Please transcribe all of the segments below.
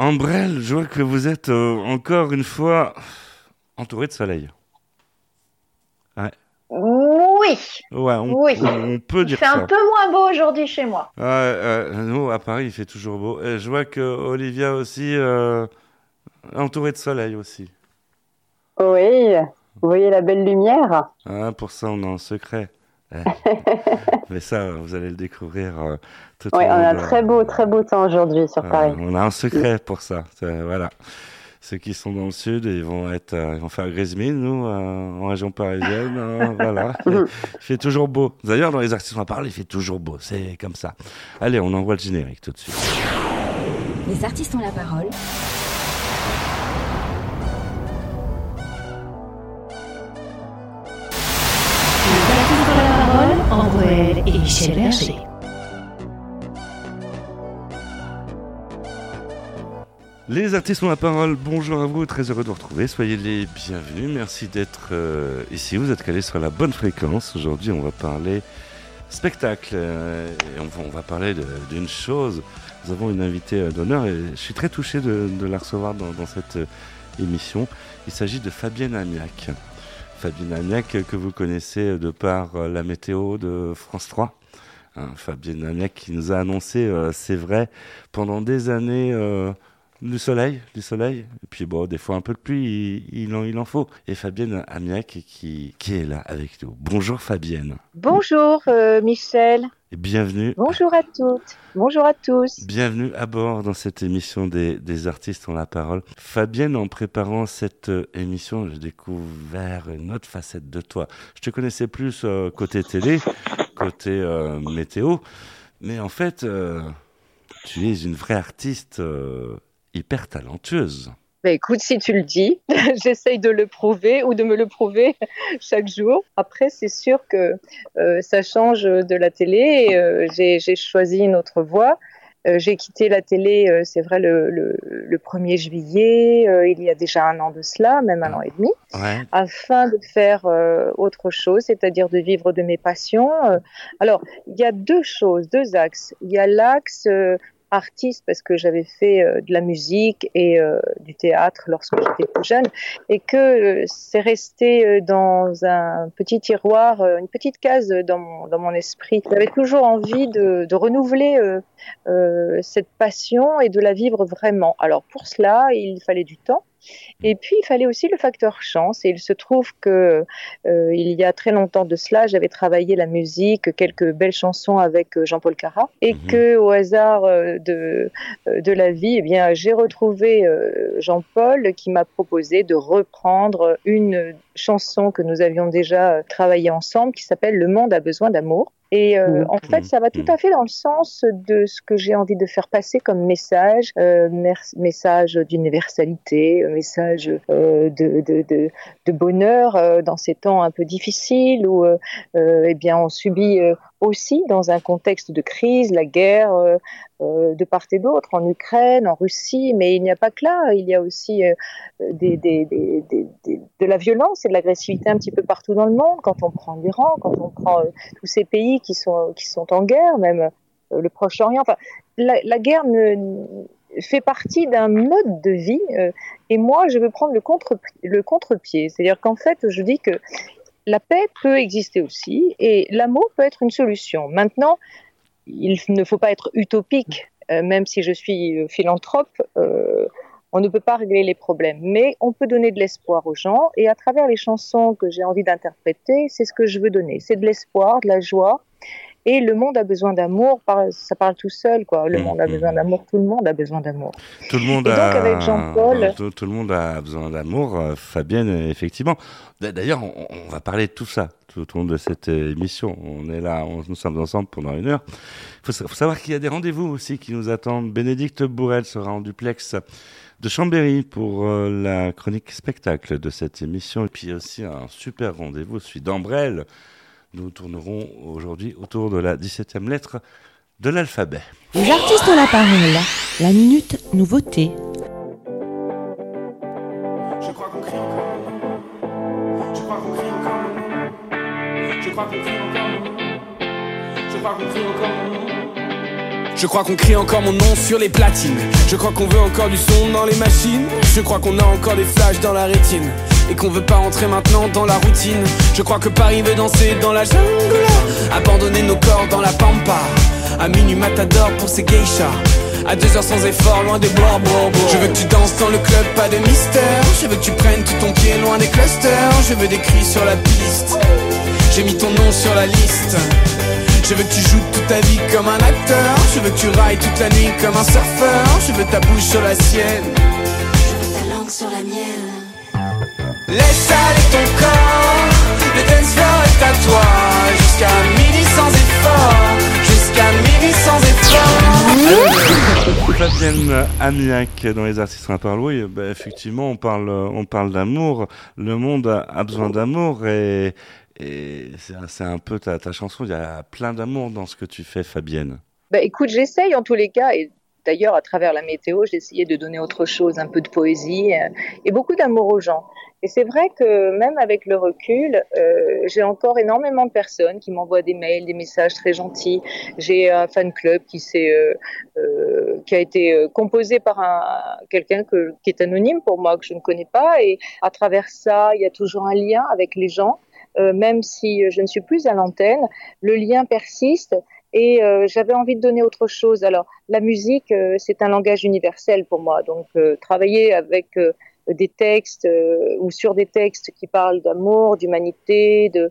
Ambrelle, je vois que vous êtes euh, encore une fois entouré de soleil. Oui, Ouais, on, Oui. on peut il dire fait ça. un peu moins beau aujourd'hui chez moi. Ouais, euh, nous, à Paris, il fait toujours beau. Et je vois que Olivia aussi, euh, entourée de soleil aussi. Oui, vous voyez la belle lumière? Ah, pour ça, on est en secret. Mais ça, vous allez le découvrir euh, tout Oui, au on long a un de- très beau, très beau temps aujourd'hui sur Euh, Paris. on a un secret pour ça. Voilà. Ceux qui sont dans le sud, ils vont être, euh, ils vont faire grise mine, nous, euh, en région parisienne. euh, voilà. Il fait toujours beau. D'ailleurs, dans les artistes on parle, il fait toujours beau. C'est comme ça. Allez, on envoie le générique tout de suite. Les artistes ont la parole. Et. Les artistes ont la parole. Bonjour à vous, très heureux de vous retrouver. Soyez les bienvenus. Merci d'être euh, ici. Vous êtes calés sur la bonne fréquence. Aujourd'hui, on va parler spectacle. euh, on va, parler d'une chose. Nous avons une invitée euh, d'honneur et je suis très touché de, la recevoir dans, cette émission. Il s'agit de Fabienne Amiac. Fabienne Amiac euh, que vous connaissez de par euh, la météo de France 3. Hein, Fabienne qui nous a annoncé, euh, c'est vrai, pendant des années du soleil, du soleil, et puis bon, des fois un peu de pluie, il, il en, il en faut. Et Fabienne Amiac qui, qui est là avec nous. Bonjour Fabienne, Bonjour euh, Michel, et bienvenue. bonjour à toutes, bonjour à tous. Bienvenue à bord dans cette émission des, des artistes ont la parole. Fabienne, en préparant cette euh, émission, j'ai découvert une autre facette de toi. Je te connaissais plus euh, côté télé, côté euh, météo, mais en fait, tu es une vraie artiste hyper talentueuse. Bah, écoute, si tu le dis, j'essaye de le prouver ou de me le prouver chaque jour. Après, c'est sûr que euh, ça change de la télé. euh, J'ai choisi une autre voie. Euh, J'ai quitté la télé, c'est vrai, le, le, le 1er juillet, il y a déjà un an de cela, même un an et demi. Ouais. afin de faire autre chose, c'est-à-dire de vivre de mes passions. Alors, il y a deux choses, deux axes. Il y a l'axe artiste parce que j'avais fait euh, de la musique et euh, du théâtre lorsque j'étais plus jeune et que euh, c'est resté dans un petit tiroir, une petite case dans mon, dans mon esprit. J'avais toujours envie de, de renouveler cette passion et de la vivre vraiment. Alors pour cela, il fallait du temps. Et puis, il fallait aussi le facteur chance. Et il se trouve que euh, il y a très longtemps de cela, j'avais travaillé la musique, quelques belles chansons avec euh, Jean-Paul Cara, et Mhm. que au hasard euh, de de la vie, eh bien, j'ai retrouvé Jean-Paul qui m'a proposé de reprendre une chanson que nous avions déjà travaillée ensemble, qui s'appelle Le monde a besoin d'amour. Et euh, Mhm. en fait, ça va tout à fait dans le sens de ce que j'ai envie de faire passer comme message, euh, message d'universalité, euh, message euh, de, de, de, de bonheur euh, dans ces temps un peu difficiles où eh bien on subit euh, aussi dans un contexte de crise la guerre euh, euh, de part et d'autre en Ukraine, en Russie, mais il n'y a pas que là, il y a aussi euh, de la violence et de l'agressivité un petit peu partout dans le monde. Quand on prend l'Iran, quand on prend tous ces pays qui sont qui sont en guerre, même le Proche-Orient. Enfin, la, guerre fait partie d'un mode de vie, et moi, je veux prendre le contre le contre-pied. C'est-à-dire qu'en fait, je dis que la paix peut exister aussi, et l'amour peut être une solution. Maintenant, il ne faut pas être utopique, euh, même si je suis euh, philanthrope. euh, on ne peut pas régler les problèmes, mais on peut donner de l'espoir aux gens. Et à travers les chansons que j'ai envie d'interpréter, c'est ce que je veux donner. C'est de l'espoir, de la joie. Et le monde a besoin d'amour. Ça parle tout seul, quoi. Le Mhm. monde a besoin d'amour. Tout le monde a besoin d'amour. Tout le monde Et donc, a avec Jean-Paul- tout, tout le monde a besoin d'amour. euh, Fabienne, euh, effectivement. D'ailleurs, on, on va parler de tout ça tout au long de cette euh, émission. On est là, on- nous sommes ensemble pendant une heure. Il faut, sa- faut savoir qu'il y a des rendez-vous aussi qui nous attendent. Bénédicte Bourrel sera en duplex de Chambéry pour euh, la chronique spectacle de cette émission. Et puis aussi un super rendez-vous, celui d'Ambrelle. Nous tournerons aujourd'hui autour de la 17e lettre de l'alphabet. Les artistes ont la parole. La minute nouveauté. Je crois qu'on crie encore. Je crois qu'on crie encore. Je crois qu'on crie encore. Je crois qu'on crie encore. Je crois qu'on crie encore mon nom sur les platines. Je crois qu'on veut encore du son dans les machines. Je crois qu'on a encore des flashs dans la rétine. Et qu'on veut pas entrer maintenant dans la routine. Je crois que Paris veut danser dans la jungle. Abandonner nos corps dans la pampa. À minuit matador pour ses geishas. À deux heures sans effort, loin des bois, bois. Je veux que tu danses dans le club, pas de mystère. Je veux que tu prennes tout ton pied loin des clusters. Je veux des cris sur la piste. J'ai mis ton nom sur la liste. Je veux que tu joues toute ta vie comme un acteur. Je veux que tu railles toute la nuit comme un surfeur. Je veux ta bouche sur la sienne. Je veux ta langue sur la mienne. Laisse aller ton corps. Le dance floor est à toi. Jusqu'à midi sans effort. Jusqu'à midi sans effort. Fabienne Amiac dans les artistes on parle oui bah, effectivement on parle on parle d'amour le monde a, besoin d'amour et, et c'est un- c'est un peu ta, ta chanson il y a plein d'amour dans ce que tu fais Fabienne Bah, écoute, j'essaye en tous les cas, et d'ailleurs à travers la météo, j'ai essayé de donner autre chose, un peu de poésie euh, et beaucoup d'amour aux gens. Et c'est vrai que même avec le recul, euh, j'ai encore énormément de personnes qui m'envoient des mails, des messages très gentils. J'ai un fan club qui s'est, euh, euh, qui a été euh, composé par un quelqu'un que qui est anonyme pour moi que je ne connais pas. Et à travers ça, il y a toujours un lien avec les gens. Même si je ne suis plus à l'antenne, le lien persiste et j'avais envie de donner autre chose. Alors, la musique, c'est un langage universel pour moi. Donc, travailler avec des textes euh, ou sur des textes qui parlent d'amour, d'humanité, de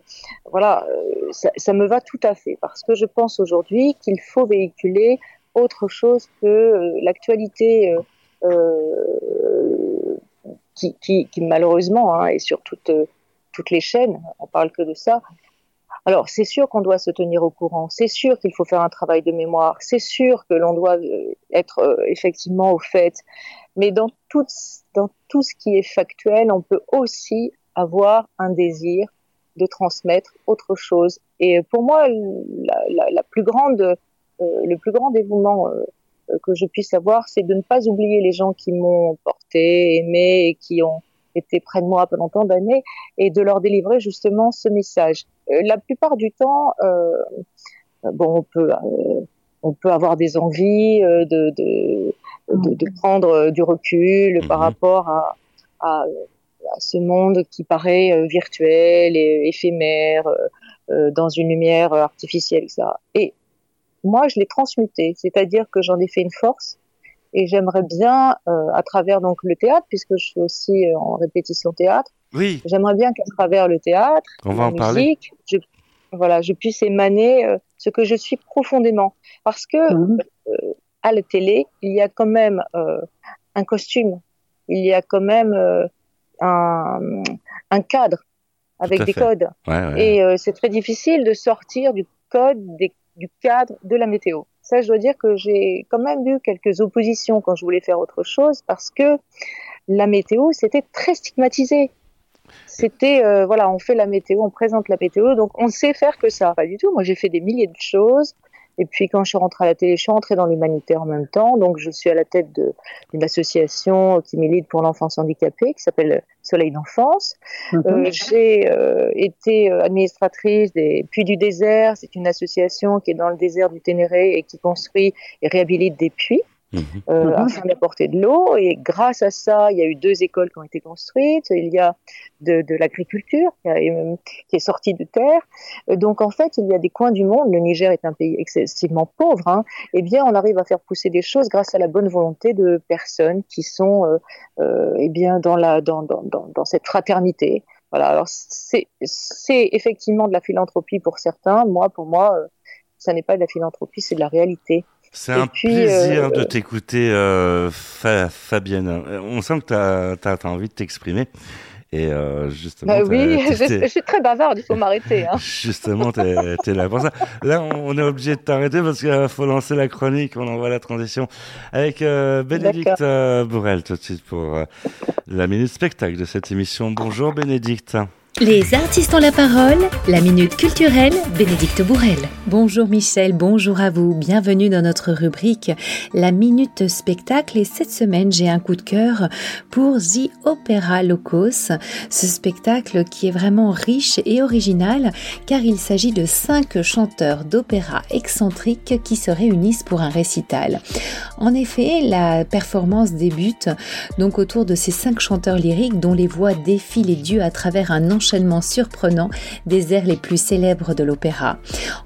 voilà, euh, ça, me va tout à fait parce que je pense aujourd'hui qu'il faut véhiculer autre chose que euh, l'actualité euh, euh, qui, malheureusement hein, est sur toutes toutes les chaînes. On parle que de ça. Alors, c'est sûr qu'on doit se tenir au courant, c'est sûr qu'il faut faire un travail de mémoire, c'est sûr que l'on doit euh, être euh, effectivement au fait, mais dans tout, dans tout ce qui est factuel, on peut aussi avoir un désir de transmettre autre chose. Et pour moi, la, plus grande, euh, le plus grand dévouement euh, que je puisse avoir, c'est de ne pas oublier les gens qui m'ont porté, aimé et qui ont été près de moi pendant tant d'années et de leur délivrer justement ce message. Euh, la plupart du temps, euh, bon, on peut, euh, on peut avoir des envies de, de, de, de, prendre du recul par rapport à, à, à, ce monde qui paraît virtuel et éphémère, euh, dans une lumière artificielle, etc. Et moi, je l'ai transmuté, c'est-à-dire que j'en ai fait une force et j'aimerais bien, euh, à travers donc le théâtre, puisque je suis aussi euh, en répétition théâtre, oui. j'aimerais bien qu'à travers le théâtre, On va la en parler. musique, je, voilà, je puisse émaner euh, ce que je suis profondément. Parce que euh, à la télé, il y a quand même euh, un costume, il y a quand même euh, un, un cadre avec des fait. codes. Ouais, ouais. Et euh, c'est très difficile de sortir du code, des- du cadre de la météo. Ça, je dois dire que j'ai quand même eu quelques oppositions quand je voulais faire autre chose parce que la météo, c'était très stigmatisé. C'était, euh, voilà, on fait la météo, on présente la météo, donc on sait faire que ça. Pas du tout. Moi, j'ai fait des milliers de choses. Et puis, quand je suis rentrée à la télé, je suis rentrée dans l'humanitaire en même temps. Donc, je suis à la tête d'une association qui milite pour l'enfance handicapée, qui s'appelle Soleil d'enfance. Mhm. Euh, j'ai euh, été euh, administratrice des Puits du désert. C'est une association qui est dans le désert du Ténéré et qui construit et réhabilite des puits Mhm. euh, Mhm. afin d'apporter de l'eau. Et grâce à ça, il y a eu deux écoles qui ont été construites. Il y a de, de l'agriculture qui, est sortie de terre. Euh, Donc en fait, il y a des coins du monde. Le Niger est un pays excessivement pauvre. Hein, eh bien, on arrive à faire pousser des choses grâce à la bonne volonté de personnes qui sont euh, euh, eh bien dans la dans, dans, dans, dans cette fraternité. Voilà. Alors c'est c'est effectivement de la philanthropie pour certains. Moi, pour moi, euh, ça n'est pas de la philanthropie, c'est de la réalité. C'est un puis, plaisir euh, de t'écouter, euh, Fa- Fabienne. Euh, On sent que tu as, envie de t'exprimer. Et euh, justement, Bah oui, je, suis très bavarde, il faut m'arrêter. Hein. Justement, t'es es là pour ça. Là, on est obligé de t'arrêter parce qu'il faut lancer la chronique. On envoie la transition avec Bénédicte Bourrel tout de suite pour la minute spectacle de cette émission. Bonjour Bénédicte. Les artistes ont la parole, la minute culturelle, Bénédicte Bourrel. Bonjour Michel, bonjour à vous, bienvenue dans notre rubrique La Minute Spectacle et cette semaine j'ai un coup de cœur pour The Opera Locos, ce spectacle qui est vraiment riche et original car il s'agit de cinq chanteurs d'opéra excentriques qui se réunissent pour un récital. En effet, la performance débute donc autour de ces cinq chanteurs lyriques dont les voix défient les dieux à travers un enchaînement surprenant des airs les plus célèbres de l'opéra,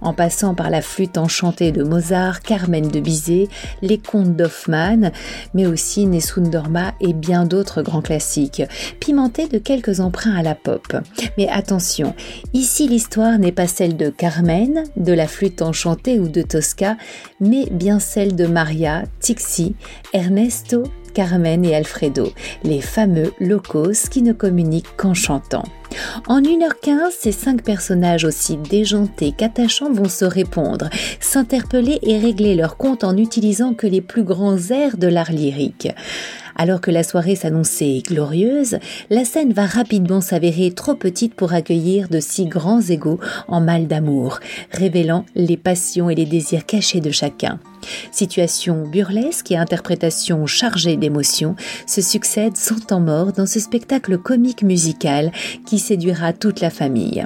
en passant par la flûte enchantée de Mozart, Carmen de Bizet, les contes d'Hoffmann, mais aussi Nessun Dorma et bien d'autres grands classiques, pimentés de quelques emprunts à la pop. Mais attention, ici l'histoire n'est pas celle de Carmen, de la flûte enchantée ou de Tosca, mais bien celle de Maria, Tixi, Ernesto Carmen et Alfredo, les fameux locos qui ne communiquent qu'en chantant. En 1h15, ces cinq personnages aussi déjantés qu'attachants vont se répondre, s'interpeller et régler leur compte en utilisant que les plus grands airs de l'art lyrique. Alors que la soirée s'annonçait glorieuse, la scène va rapidement s'avérer trop petite pour accueillir de si grands égaux en mal d'amour, révélant les passions et les désirs cachés de chacun. Situation burlesque et interprétation chargée d'émotions se succèdent sans temps mort dans ce spectacle comique musical qui séduira toute la famille.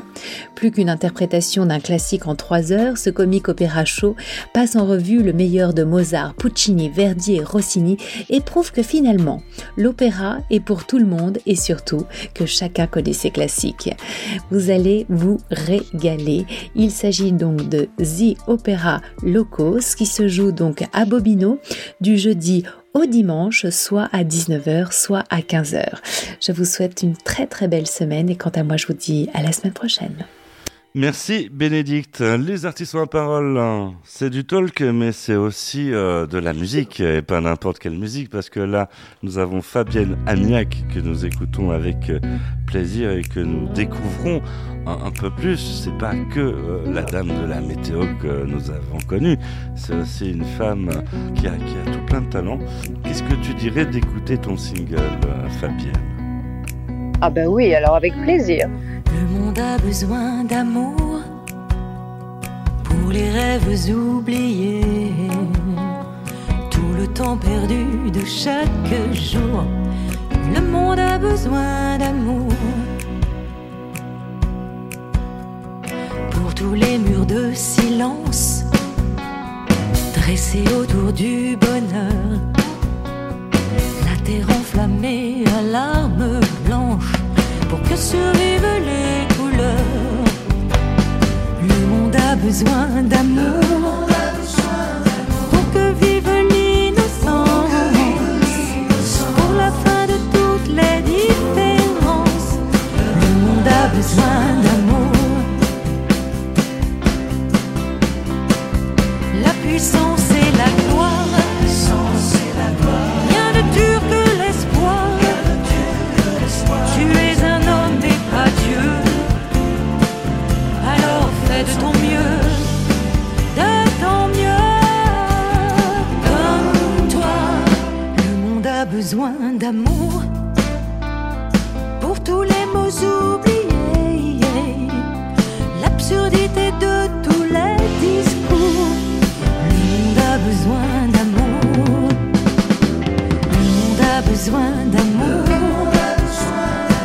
Plus qu'une interprétation d'un classique en trois heures, ce comique opéra chaud passe en revue le meilleur de Mozart, Puccini, Verdi et Rossini et prouve que finalement, l'opéra est pour tout le monde et surtout que chacun connaît ses classiques. Vous allez vous régaler. Il s'agit donc de The Opera Locos qui se joue donc à Bobino du jeudi au dimanche, soit à 19h, soit à 15h. Je vous souhaite une très très belle semaine et quant à moi, je vous dis à la semaine prochaine. Merci Bénédicte. Les artistes ont la parole, c'est du talk, mais c'est aussi euh, de la musique, et pas n'importe quelle musique, parce que là, nous avons Fabienne Agnac que nous écoutons avec euh, plaisir et que nous découvrons un, peu plus. C'est pas que euh, la dame de la météo que nous avons connue, c'est aussi une femme qui a, tout plein de talent. Qu'est-ce que tu dirais d'écouter ton single, Fabienne? Ah ben oui, alors avec plaisir. Le monde a besoin d'amour pour les rêves oubliés. Tout le temps perdu de chaque jour. Le monde a besoin d'amour pour tous les murs de silence dressés autour du bonheur. La terre enflammée à larmes survivent les couleurs. Le monde a besoin d'amour pour que vive l'innocence. Pour la fin de toutes les différences, le monde a besoin d'amour. La puissance d'amour pour tous les mots oubliés. L'absurdité de tous les discours. Le monde a besoin d'amour. Le monde a besoin d'amour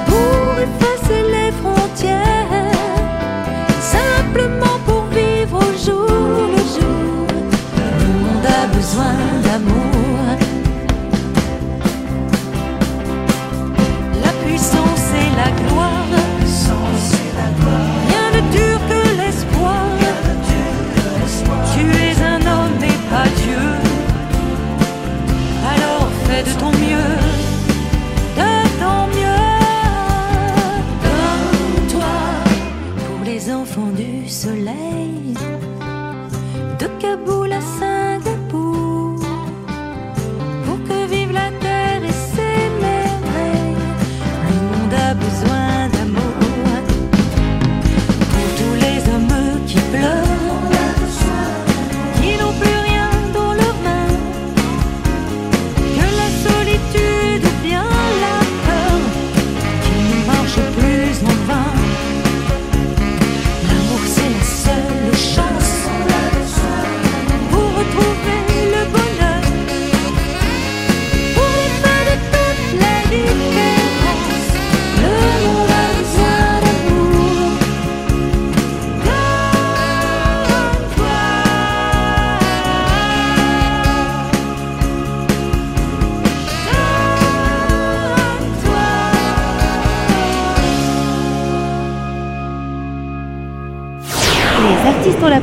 pour effacer les frontières, simplement pour vivre au jour le jour. Le monde a besoin enfants du soleil, de Kaboul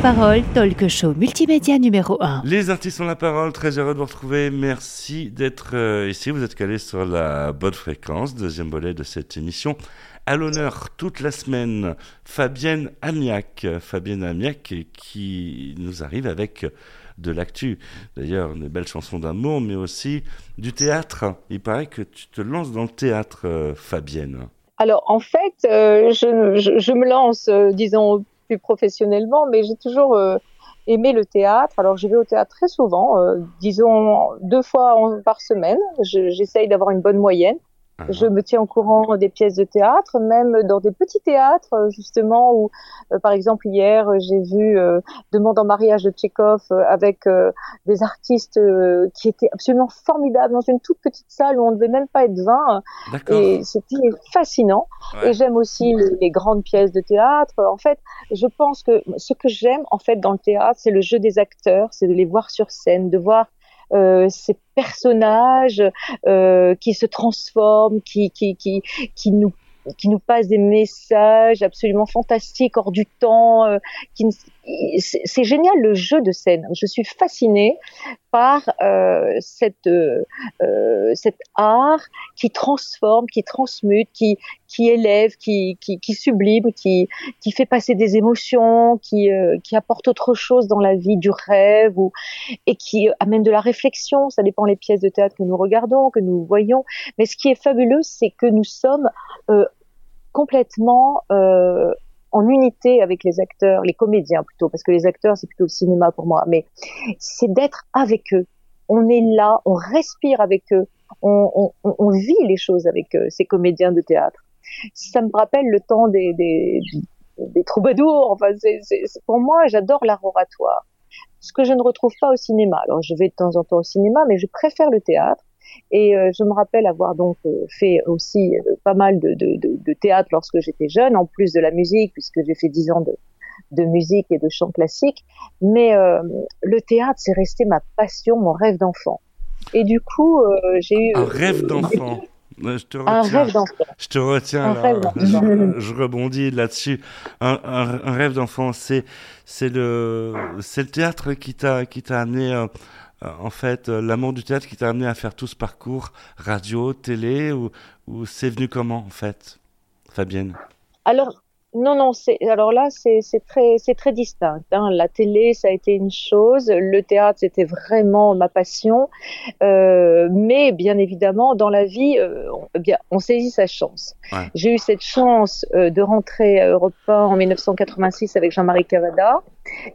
parole, talk show multimédia numéro 1. Les artistes ont la parole, très heureux de vous retrouver. Merci d'être euh, ici. Vous êtes calés sur la bonne fréquence, deuxième volet de cette émission. À l'honneur toute la semaine, Fabienne Amiac. Fabienne Amiac qui nous arrive avec de l'actu. D'ailleurs, une belle chanson d'amour, mais aussi du théâtre. Il paraît que tu te lances dans le théâtre, euh, Fabienne. Alors en fait, euh, je, je- je me lance, euh, disons, plus professionnellement, mais j'ai toujours euh, aimé le théâtre. Alors je vais au théâtre très souvent, euh, disons deux fois par semaine. Je- J'essaye d'avoir une bonne moyenne. Ah, Je me tiens au courant des pièces de théâtre, même dans des petits théâtres, euh, justement, où, euh, par exemple, hier, euh, j'ai vu euh, Demande en mariage de Tchekhov avec euh, des artistes qui étaient absolument formidables dans une toute petite salle où on ne devait même pas être 20. D'accord. Et c'était fascinant. Ouais. Et j'aime aussi les, les grandes pièces de théâtre. En fait, je pense que ce que j'aime, en fait, dans le théâtre, c'est le jeu des acteurs, c'est de les voir sur scène, de voir ces personnages euh, qui se transforment, qui, qui, qui, qui nous qui nous passent des messages absolument fantastiques hors du temps. euh, qui c'est génial le jeu de scène. Je suis fascinée par euh, cette euh, euh, cet art qui transforme, qui transmute, qui qui élève, qui qui, qui sublime, qui qui fait passer des émotions, qui euh, qui apporte autre chose dans la vie, du rêve ou et qui amène de la réflexion. Ça dépend les pièces de théâtre que nous regardons, que nous voyons. Mais ce qui est fabuleux, c'est que nous sommes euh, complètement euh, en unité avec les acteurs, les comédiens plutôt, parce que les acteurs c'est plutôt le cinéma pour moi. Mais c'est d'être avec eux. On est là, on respire avec eux, on, vit les choses avec eux, ces comédiens de théâtre. Ça me rappelle le temps des, des, troubadours. Enfin, pour moi, j'adore l'art oratoire. Ce que je ne retrouve pas au cinéma. Alors, je vais de temps en temps au cinéma, mais je préfère le théâtre. Et euh, je me rappelle avoir donc euh, fait aussi euh, pas mal de, de, de, de théâtre lorsque j'étais jeune, en plus de la musique, puisque j'ai fait dix ans de, de musique et de chant classique. Mais euh, le théâtre, c'est resté ma passion, mon rêve d'enfant. Et du coup, euh, j'ai eu Un rêve d'enfant. Je te un retiens. rêve d'enfant. Je te retiens Un là. rêve d'enfant. Je, je rebondis là-dessus. Un, un- un rêve d'enfant, c'est c'est le c'est le théâtre qui t'a qui t'a amené en fait euh, l'amour du théâtre qui t'a amené à faire tout ce parcours radio, télé ou ou c'est venu comment en fait, Fabienne? Non, non, c'est, alors là, c'est, c'est très, c'est très distinct. Hein. La télé, ça a été une chose. Le théâtre, c'était vraiment ma passion. Euh, mais bien évidemment, dans la vie, euh, on, eh bien, on saisit sa chance. Ouais. J'ai eu cette chance euh, de rentrer à Europe 1 en 1986 avec Jean-Marie Cavada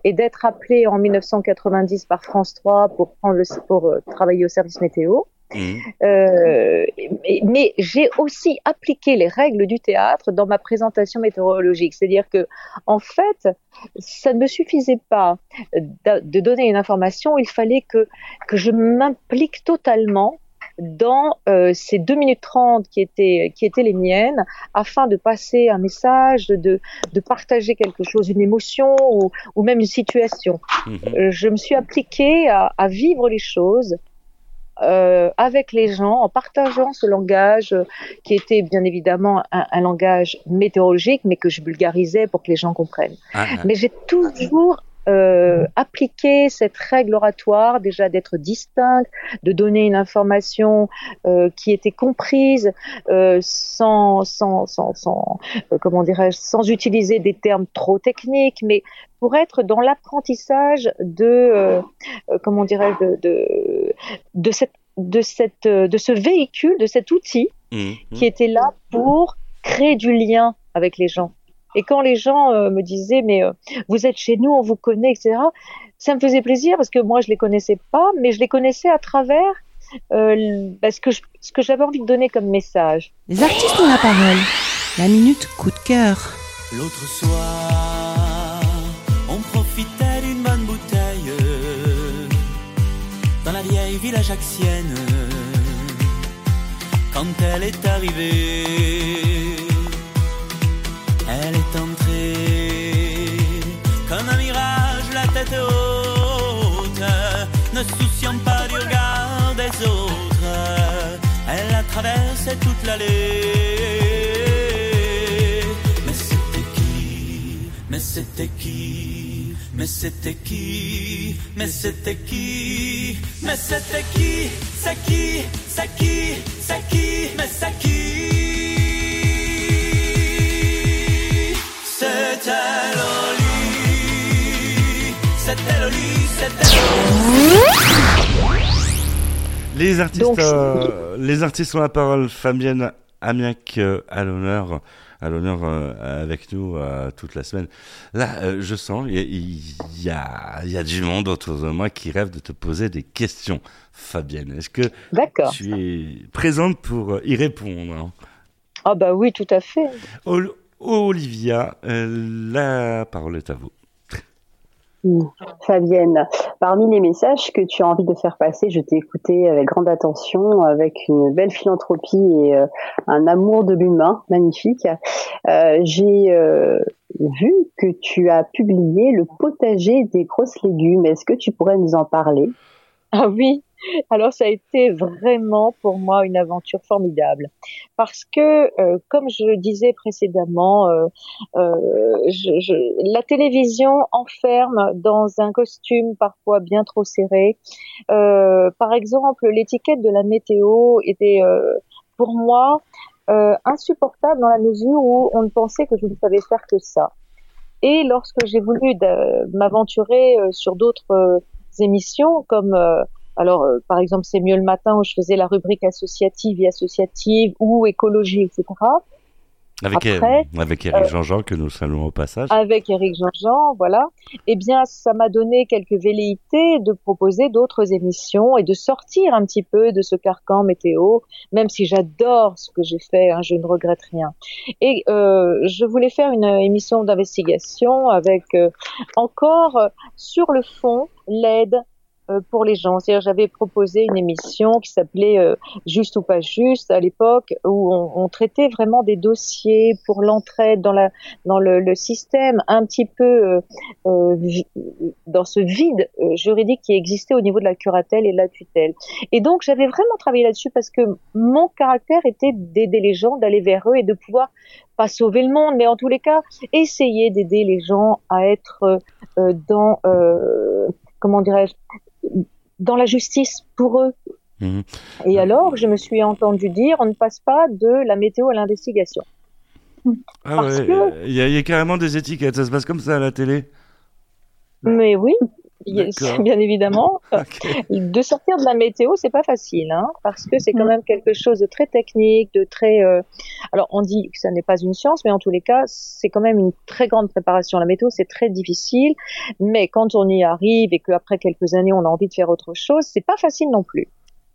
et d'être appelé en 1990 par France 3 pour prendre le, pour euh, travailler au service météo. Mhm. Euh, mais mais j'ai aussi appliqué les règles du théâtre dans ma présentation météorologique. C'est-à-dire que, en fait, ça ne me suffisait pas de, de donner une information, il fallait que, que je m'implique totalement dans euh, ces 2 minutes 30 qui étaient, qui étaient les miennes, afin de passer un message, de, de partager quelque chose, une émotion ou, ou même une situation. Mhm. Euh, je me suis appliquée à, à vivre les choses euh, avec les gens, en partageant ce langage euh, qui était bien évidemment un, un langage météorologique, mais que je vulgarisais pour que les gens comprennent. Ah, ah. Mais j'ai toujours euh, appliqué cette règle oratoire, déjà d'être distinct, de donner une information euh, qui était comprise, euh, sans, sans, sans, sans euh, comment dirais-je, sans utiliser des termes trop techniques, mais pour être dans l'apprentissage de, euh, euh, comment dirais-je, de, de, de cette de cette de ce véhicule, de cet outil Mhm. qui était là pour créer du lien avec les gens. Et quand les gens euh, me disaient mais euh, vous êtes chez nous, on vous connaît, etc. Ça me faisait plaisir parce que moi je les connaissais pas, mais je les connaissais à travers euh, bah, ce que je- ce que j'avais envie de donner comme message. Les artistes ont la parole. La minute coup de cœur. L'autre soir, on profitait d'une bonne bouteille dans la vieille ville ajaxienne. Quand elle est arrivée, Mais c'était qui? Mais c'était qui? Mais c'était qui? Mais c'était qui? Mais c'était qui? C'est qui? C'est qui? C'est qui? Mais c'est qui? C'était Loli. C'était Loli C'était Les artistes, Donc, euh, les artistes ont la parole. Fabienne Amiac euh, à l'honneur, à l'honneur euh, avec nous euh, toute la semaine. Là, je sens, il y, a- il y a, il y a du monde autour de moi qui rêve de te poser des questions. Fabienne, est-ce que tu es présente pour y répondre hein? Ah bah oui, tout à fait. Ol- Olivia, la parole est à vous. Fabienne, parmi les messages que tu as envie de faire passer, je t'ai écouté avec grande attention, avec une belle philanthropie et euh, un amour de l'humain magnifique. Euh, J'ai euh, vu que tu as publié le potager des grosses légumes. Est-ce que tu pourrais nous en parler? Ah oui, alors ça a été vraiment pour moi une aventure formidable parce que, euh, comme je le disais précédemment, euh, euh, je, je- la télévision enferme dans un costume parfois bien trop serré. Euh, par exemple, l'étiquette de la météo était euh, pour moi euh, insupportable dans la mesure où on ne pensait que je ne savais faire que ça. Et lorsque j'ai voulu m'aventurer sur d'autres émissions comme alors, euh, par exemple, c'est mieux le matin où je faisais la rubrique associative et associative ou écologie, etc. Avec, Après, euh, avec Eric euh, Jean-Jean que nous saluons au passage. Avec Eric Jean-Jean, voilà. Eh bien, ça m'a donné quelques velléités de proposer d'autres émissions et de sortir un petit peu de ce carcan météo, même si j'adore ce que j'ai fait, hein, je ne regrette rien. Et euh, je voulais faire une émission d'investigation avec euh, encore euh, sur le fond l'aide pour les gens. C'est-à-dire, j'avais proposé une émission qui s'appelait euh, Juste ou pas juste à l'époque, où on, on traitait vraiment des dossiers pour l'entraide dans la dans le, le système, un petit peu euh, euh, dans ce vide euh, juridique qui existait au niveau de la curatelle et de la tutelle. Et donc, j'avais vraiment travaillé là-dessus parce que mon caractère était d'aider les gens, d'aller vers eux et de pouvoir pas sauver le monde, mais en tous les cas, essayer d'aider les gens à être euh, euh, dans euh, comment dirais-je dans la justice pour eux. Mhm. Et alors, je me suis entendu dire, on ne passe pas de la météo à l'investigation. Ah parce ouais, que- il y, a- il y a carrément des étiquettes, ça se passe comme ça à la télé. Mais oui, bien évidemment. De sortir de la météo, c'est pas facile, hein, parce que c'est quand Mm. même quelque chose de très technique, de très. euh, Alors, on dit que ça n'est pas une science, mais en tous les cas, c'est quand même une très grande préparation. La météo, c'est très difficile, mais quand on y arrive et qu'après quelques années, on a envie de faire autre chose, c'est pas facile non plus.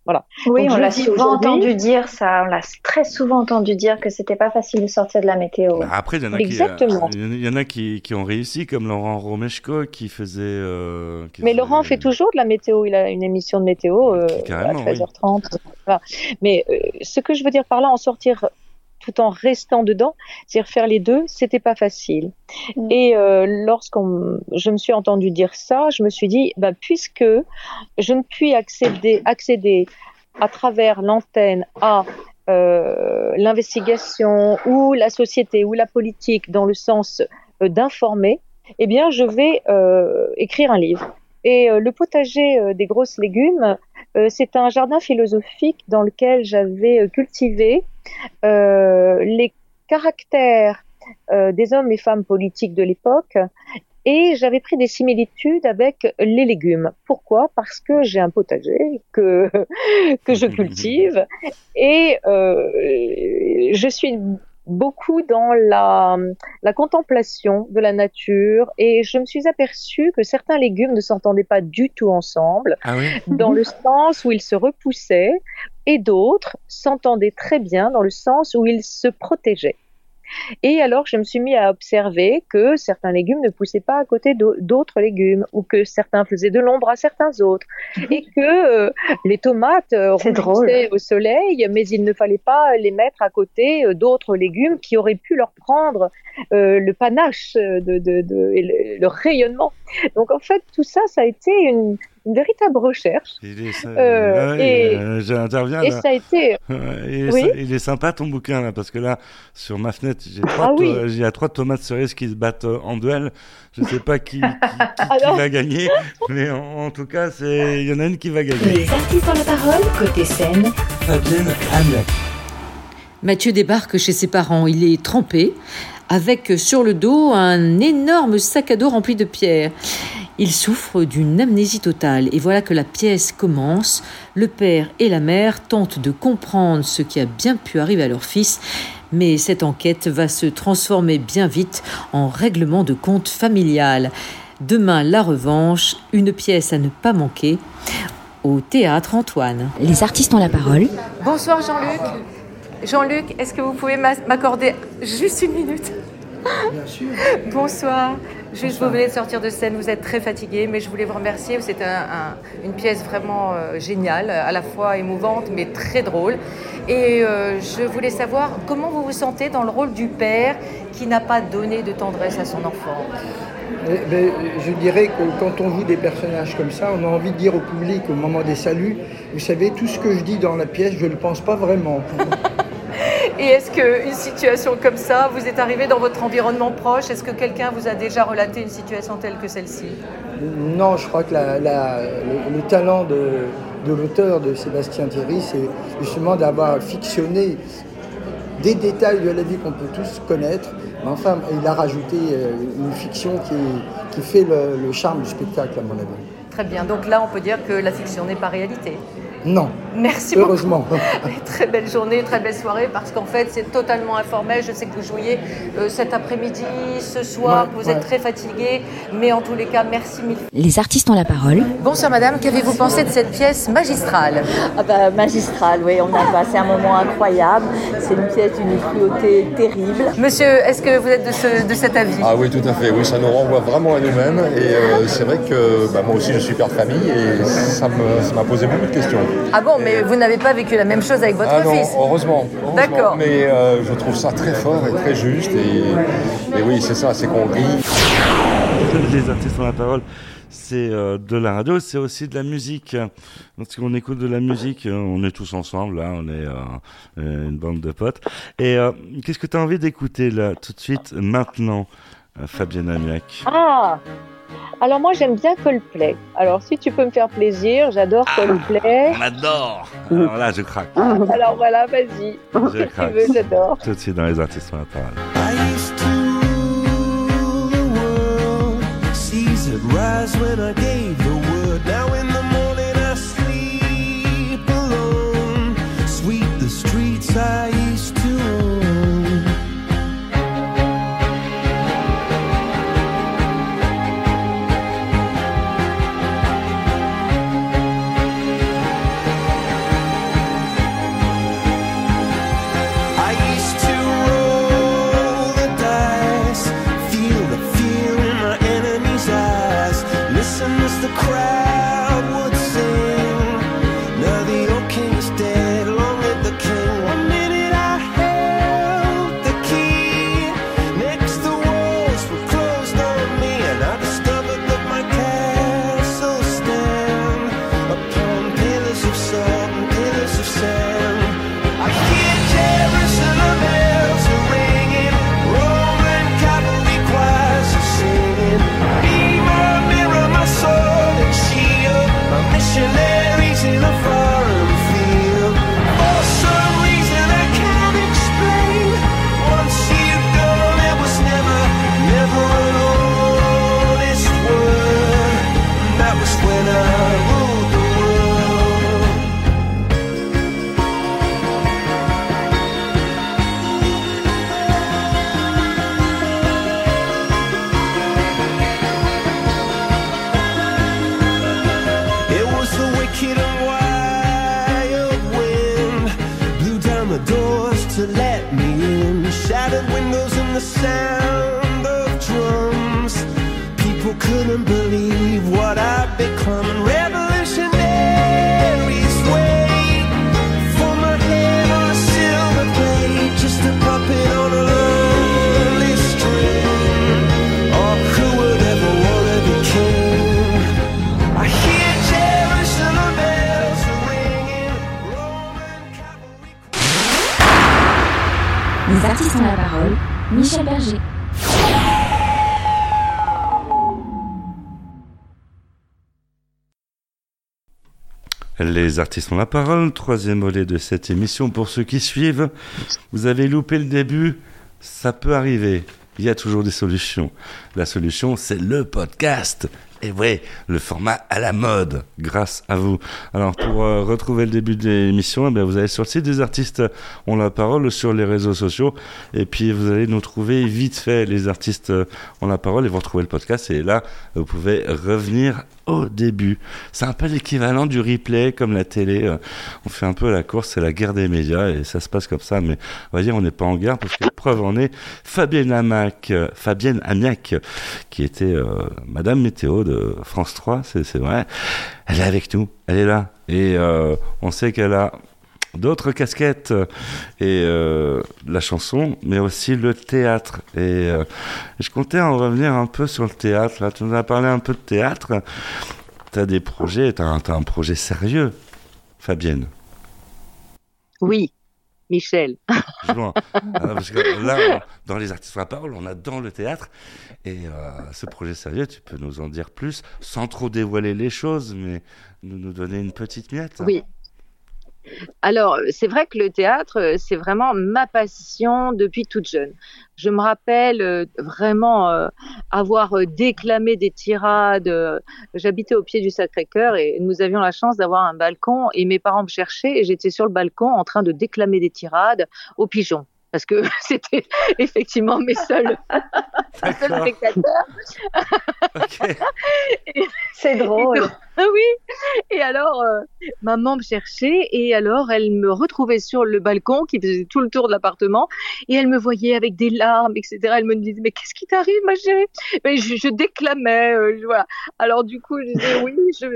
Voilà. Oui, Donc, on l'a souvent entendu dire ça. On l'a très souvent entendu dire que c'était pas facile de sortir de la météo. Bah, Après, il y en a, Exactement. il y en a qui, qui ont réussi, comme Laurent Romeshko qui faisait. euh, qui Mais faisait- Laurent fait toujours de la météo. Il a une émission de météo euh, à Carrément, oui. 13h30. Voilà. Mais euh, ce que je veux dire par là, en sortir tout en restant dedans, c'est-à-dire faire les deux, c'était pas facile. Mm. Et euh, lorsqu'on, je me suis entendu dire ça, je me suis dit, bah, puisque je ne puis accéder, accéder à travers l'antenne à euh, l'investigation ou la société ou la politique dans le sens euh, d'informer, eh bien, je vais euh, écrire un livre. Et euh, le potager des grosses légumes, c'est un jardin philosophique dans lequel j'avais euh, cultivé euh, les caractères euh, des hommes et femmes politiques de l'époque et j'avais pris des similitudes avec les légumes. Pourquoi? Parce que j'ai un potager que que je cultive et euh, je suis beaucoup dans la, la contemplation de la nature et je me suis aperçue que certains légumes ne s'entendaient pas du tout ensemble Ah oui dans le sens où ils se repoussaient et d'autres s'entendaient très bien dans le sens où ils se protégeaient. Et alors, je me suis mis à observer que certains légumes ne poussaient pas à côté d'au- d'autres légumes, ou que certains faisaient de l'ombre à certains autres, et que euh, les tomates euh, rougissaient au soleil, mais il ne fallait pas les mettre à côté euh, d'autres légumes qui auraient pu leur prendre euh, le panache de, de, de- et le, le rayonnement. Donc en fait, tout ça, ça a été une, une véritable recherche. Il est, ça- Euh, ouais, et- euh, j'interviens Et là. ça a été. Il, est, Oui. sy- il est sympa ton bouquin là parce que là sur ma fenêtre j'ai trois, Ah oui. to- il y a trois tomates cerises qui se battent euh, en duel. Je sais pas qui, qui, qui- va gagner, mais en, en tout cas c'est il y en a une qui va gagner. Les artistes ont la parole, côté scène. Fabienne Amiac. Mathieu débarque chez ses parents. Il est trempé, avec sur le dos un énorme sac à dos rempli de pierres. Il souffre d'une amnésie totale. Et voilà que la pièce commence. Le père et la mère tentent de comprendre ce qui a bien pu arriver à leur fils. Mais cette enquête va se transformer bien vite en règlement de compte familial. Demain, la revanche, une pièce à ne pas manquer au théâtre Antoine. Les artistes ont la parole. Bonsoir Jean-Luc. Jean-Luc, est-ce que vous pouvez m'a- m'accorder juste une minute? Bien sûr. Bonsoir. Juste, vous venez de sortir de scène, vous êtes très fatigué, mais je voulais vous remercier. C'est un- un- une pièce vraiment euh, géniale, à la fois émouvante, mais très drôle. Et euh, je voulais savoir comment vous vous sentez dans le rôle du père qui n'a pas donné de tendresse à son enfant. Eh ben, je dirais que quand on joue des personnages comme ça, on a envie de dire au public au moment des saluts, vous savez, tout ce que je dis dans la pièce, je ne le pense pas vraiment. Et est-ce qu'une situation comme ça vous est arrivée dans votre environnement proche? Est-ce que quelqu'un vous a déjà relaté une situation telle que celle-ci? Non, je crois que la- la- le, le talent de, de l'auteur, de Sébastien Thierry, c'est justement d'avoir fictionné des détails de la vie qu'on peut tous connaître, mais enfin, il a rajouté euh, une fiction qui, qui fait le, le charme du spectacle, à mon avis. Très bien. Donc là, on peut dire que la fiction n'est pas réalité. Non. Merci Heureusement. beaucoup. très belle journée, très belle soirée, parce qu'en fait, c'est totalement informel. Je sais que vous jouiez euh, cet après-midi, ce soir, Ouais, vous ouais. êtes très fatigué, mais en tous les cas, merci mille. Les artistes ont la parole. Bonsoir madame, qu'avez-vous pensé de cette pièce magistrale? Ah bah, magistral, oui, on a passé un moment incroyable. C'est une pièce d'une cruauté terrible. Monsieur, est-ce que vous êtes de, ce- de cet avis? Ah oui, tout à fait. Oui, ça nous renvoie vraiment à nous-mêmes. Et euh, c'est vrai que bah, moi aussi, je suis père de famille et ça me- ça m'a posé beaucoup de questions. Ah bon, mais vous n'avez pas vécu la même chose avec votre ah non, fils heureusement. heureusement. D'accord. Mais euh, je trouve ça très fort et très juste. Et, et oui, c'est ça, c'est qu'on rit. Les artistes ont la parole. C'est euh, de la radio, c'est aussi de la musique. Lorsqu'on écoute de la musique, euh, on est tous ensemble, là, on est euh, une bande de potes. Et euh, qu'est-ce que tu as envie d'écouter là, tout de suite, maintenant, Fabienne Amiac? Ah Alors moi j'aime bien Coldplay. Alors si tu peux me faire plaisir, j'adore Coldplay. On adore Alors là, je craque. Alors voilà, vas-y. Je Si tu craque. veux, j'adore. Tout de suite dans les artistes la parole. couldn't believe what I'd become. Revolutionaries wait for my head on a silver plate, just a puppet on a lonely string. Oh, who would ever wanna be king? I hear Jerusalem bells ringing. Roman cavalry. Nous artistes la parole, Michel Berger. Les artistes ont la parole, troisième volet de cette émission. Pour ceux qui suivent, vous avez loupé le début, ça peut arriver. Il y a toujours des solutions. La solution, c'est le podcast. Et ouais, le format à la mode, grâce à vous. Alors, pour euh, retrouver le début de l'émission, eh vous allez sur le site des artistes. Ont la parole, sur les réseaux sociaux, et puis vous allez nous trouver vite fait, les artistes ont la parole, et vous retrouvez le podcast, et là, vous pouvez revenir au début. C'est un peu l'équivalent du replay, comme la télé. euh, On fait un peu la course, c'est la guerre des médias, et ça se passe comme ça, mais on va dire, on n'est pas en guerre, parce que preuve en est, Fabienne Amiac, euh, Fabienne Amiac, qui était euh, Madame Météo France 3, c'est vrai, elle est avec nous, elle est là, et euh, on sait qu'elle a d'autres casquettes euh, et euh, la chanson, mais aussi le théâtre. Et je comptais en revenir un peu sur le théâtre. Tu nous as parlé un peu de théâtre. Tu des projets, tu as, un projet sérieux, Fabienne? Oui, Michel. Juin. Ah, parce que là, dans les artistes à la parole, on a dans le théâtre. Et euh, ce projet sérieux, tu peux nous en dire plus, sans trop dévoiler les choses, mais nous, nous donner une petite miette. Oui. Alors, c'est vrai que le théâtre, euh, c'est vraiment ma passion depuis toute jeune. Je me rappelle euh, vraiment euh, avoir déclamé des tirades. J'habitais au pied du Sacré-Cœur et nous avions la chance d'avoir un balcon et mes parents me cherchaient et j'étais sur le balcon en train de déclamer des tirades aux pigeons. Parce que c'était effectivement mes seuls, mes seuls D'accord. spectateurs. C'est drôle. Ah oui. Et alors, euh, maman me cherchait et alors elle me retrouvait sur le balcon qui faisait tout le tour de l'appartement et elle me voyait avec des larmes, etc. Elle me disait mais qu'est-ce qui t'arrive, ma chérie? Mais je, je déclamais, euh, voilà. Alors du coup, je disais oui. Je...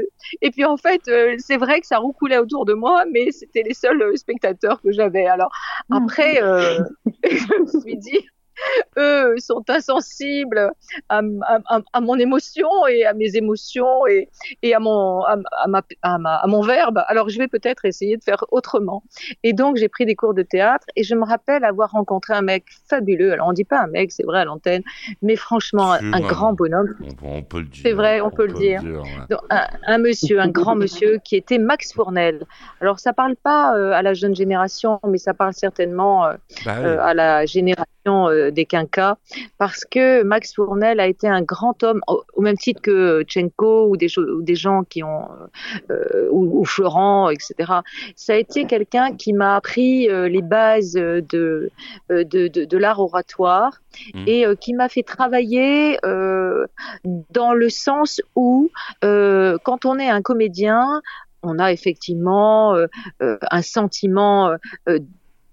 Et puis en fait, euh, c'est vrai que ça roucoulait autour de moi, mais c'était les seuls spectateurs que j'avais. Alors après, je me suis dit eux sont insensibles à, à- à- à mon émotion et à mes émotions et, et à, mon, à, ma, à, ma- à mon verbe. Alors je vais peut-être essayer de faire autrement. Et donc j'ai pris des cours de théâtre et je me rappelle avoir rencontré un mec fabuleux. Alors on dit pas un mec, c'est vrai à l'antenne, mais franchement un, grand bonhomme. On, on peut le dire. C'est vrai, on, peut le dire. ouais. Donc, un, un monsieur, un grand monsieur qui était Max Fournel. Alors ça parle pas euh, à la jeune génération, mais ça parle certainement euh, Bah oui. euh, à la génération des quinquas, parce que Max Fournel a été un grand homme, au, même titre que Tchenko ou des, cho- ou des gens qui ont, euh, ou, ou Florent, etc. Ça a été quelqu'un qui m'a appris euh, les bases euh, de, euh, de, de, de l'art oratoire et euh, qui m'a fait travailler euh, dans le sens où, euh, quand on est un comédien, on a effectivement euh, euh, un sentiment euh,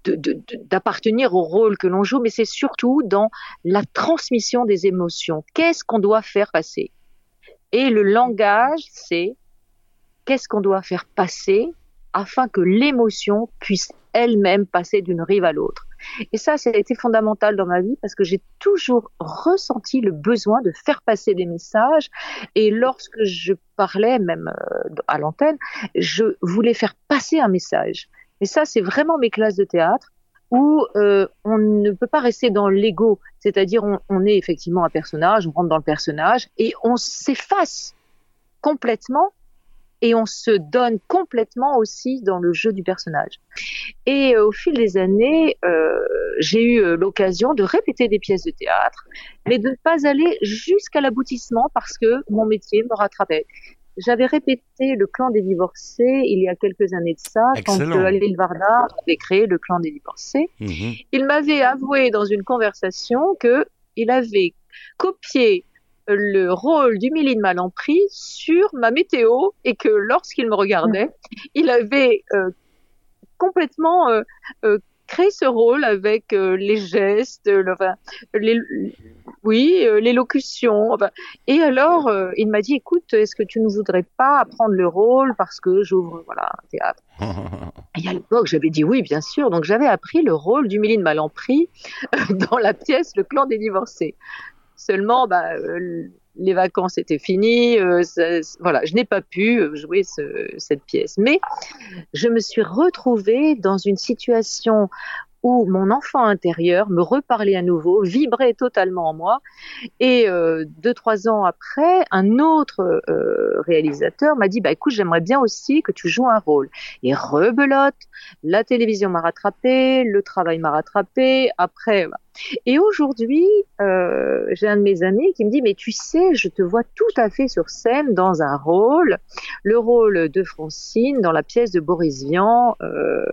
d'appartenir au rôle que l'on joue, mais c'est surtout dans la transmission des émotions. Qu'est-ce qu'on doit faire passer? Et le langage, c'est qu'est-ce qu'on doit faire passer afin que l'émotion puisse elle-même passer d'une rive à l'autre. Et ça, ça a été fondamental dans ma vie parce que j'ai toujours ressenti le besoin de faire passer des messages. Et lorsque je parlais, même euh, à l'antenne, je voulais faire passer un message. Et ça, c'est vraiment mes classes de théâtre où euh, on ne peut pas rester dans l'ego, c'est-à-dire on, est effectivement un personnage, on rentre dans le personnage et on s'efface complètement et on se donne complètement aussi dans le jeu du personnage. Et euh, au fil des années, euh, j'ai eu l'occasion de répéter des pièces de théâtre, mais de ne pas aller jusqu'à l'aboutissement parce que mon métier me rattrapait. J'avais répété le clan des divorcés il y a quelques années de ça, Excellent. quand euh, Aline Varda avait créé le clan des divorcés. Mhm. Il m'avait avoué dans une conversation que il avait copié le rôle du de Malampris sur ma météo et que lorsqu'il me regardait, il avait euh, complètement euh, euh, créé ce rôle avec euh, les gestes, le- enfin, les, oui, euh, l'élocution. Enfin, et alors, euh, il m'a dit, écoute, est-ce que tu ne voudrais pas apprendre le rôle parce que j'ouvre voilà un théâtre? Et à l'époque, j'avais dit oui, bien sûr. Donc, j'avais appris le rôle du Méline Malampris dans la pièce Le clan des divorcés. Seulement, bah, euh, les vacances étaient finies. euh, ça- voilà, je n'ai pas pu euh, jouer ce- cette pièce. Mais je me suis retrouvée dans une situation où mon enfant intérieur me reparlait à nouveau, vibrait totalement en moi. Et euh, deux, trois ans après, un autre euh, réalisateur m'a dit, bah écoute, j'aimerais bien aussi que tu joues un rôle. Et rebelote, la télévision m'a rattrapé, le travail m'a rattrapé, après... bah. Et aujourd'hui, euh, j'ai un de mes amis qui me dit, mais tu sais, je te vois tout à fait sur scène dans un rôle, le rôle de Francine dans la pièce de Boris Vian. euh,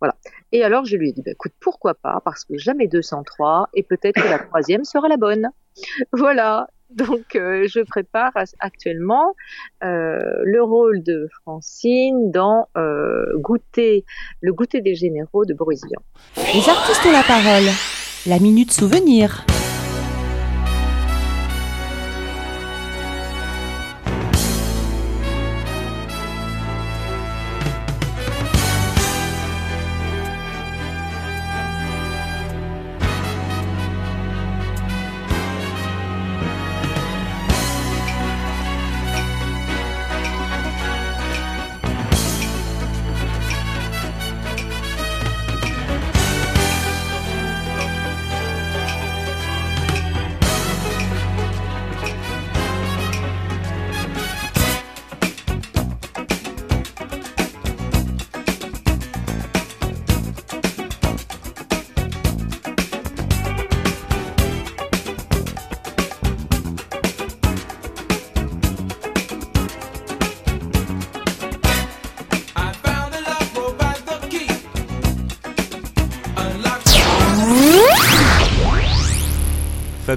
voilà. Et alors, je lui ai dit, bah, écoute, pourquoi pas, parce que jamais 203, et peut-être que la troisième sera la bonne. Voilà. Donc, euh, je prépare actuellement euh, le rôle de Francine dans euh, Goûter, le goûter des généraux de Boris Vian. Les artistes ont la parole. La minute souvenir.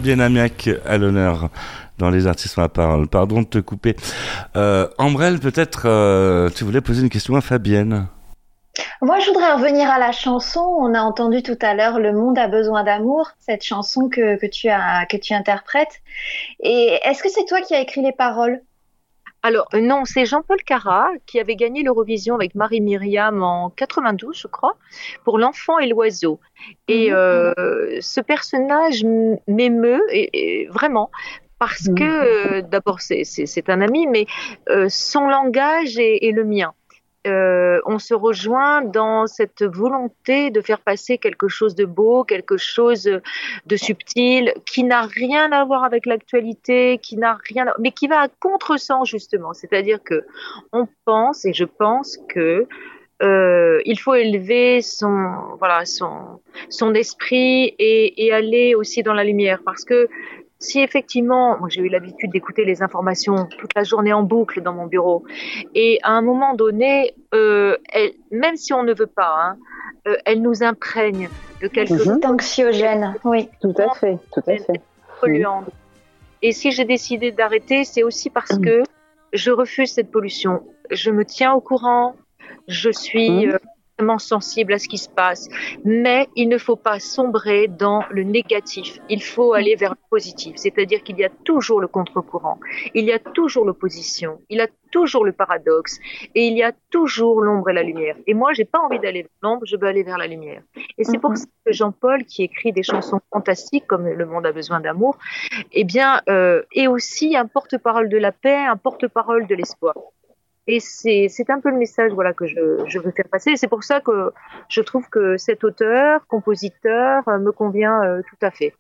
Fabienne Amiac à l'honneur dans Les Artistes la parole. Pardon de te couper. Euh, Ambrelle, peut-être euh, tu voulais poser une question à Fabienne. Moi, je voudrais revenir à la chanson. On a entendu tout à l'heure Le monde a besoin d'amour, cette chanson que, tu que tu interprètes. Et est-ce que c'est toi qui as écrit les paroles? Alors euh, non, c'est Jean-Paul Cara qui avait gagné l'Eurovision avec Marie Myriam en 92, je crois, pour L'enfant et l'oiseau. Et Mhm. euh, ce personnage m'émeut et, et vraiment parce que euh, d'abord c'est un ami, mais euh, son langage est, est le mien. Euh, on se rejoint dans cette volonté de faire passer quelque chose de beau, quelque chose de subtil, qui n'a rien à voir avec l'actualité, qui n'a rien, à- mais qui va à contresens justement. C'est-à-dire que on pense et je pense que euh, il faut élever son esprit et, et aller aussi dans la lumière parce que si effectivement, moi j'ai eu l'habitude d'écouter les informations toute la journée en boucle dans mon bureau, et à un moment donné, euh, elle- même si on ne veut pas, hein, euh, elle nous imprègne de quelque Mhm. chose anxiogène, oui. Tout à fait, tout à fait. polluante. Et si j'ai décidé d'arrêter, c'est aussi parce que je refuse cette pollution. Je me tiens au courant, je suis Mhm. euh, vraiment sensible à ce qui se passe, mais il ne faut pas sombrer dans le négatif. Il faut aller vers le positif, c'est-à-dire qu'il y a toujours le contre-courant, il y a toujours l'opposition, il y a toujours le paradoxe, et il y a toujours l'ombre et la lumière. Et moi, j'ai pas envie d'aller vers l'ombre, je veux aller vers la lumière. Et c'est pour ça que Jean-Paul, qui écrit des chansons fantastiques comme Le monde a besoin d'amour, eh bien, euh, est aussi un porte-parole de la paix, un porte-parole de l'espoir. Et c'est c'est un peu le message voilà que je, je veux faire passer. C'est pour ça que je trouve que cet auteur, compositeur, euh, me convient euh, tout à fait.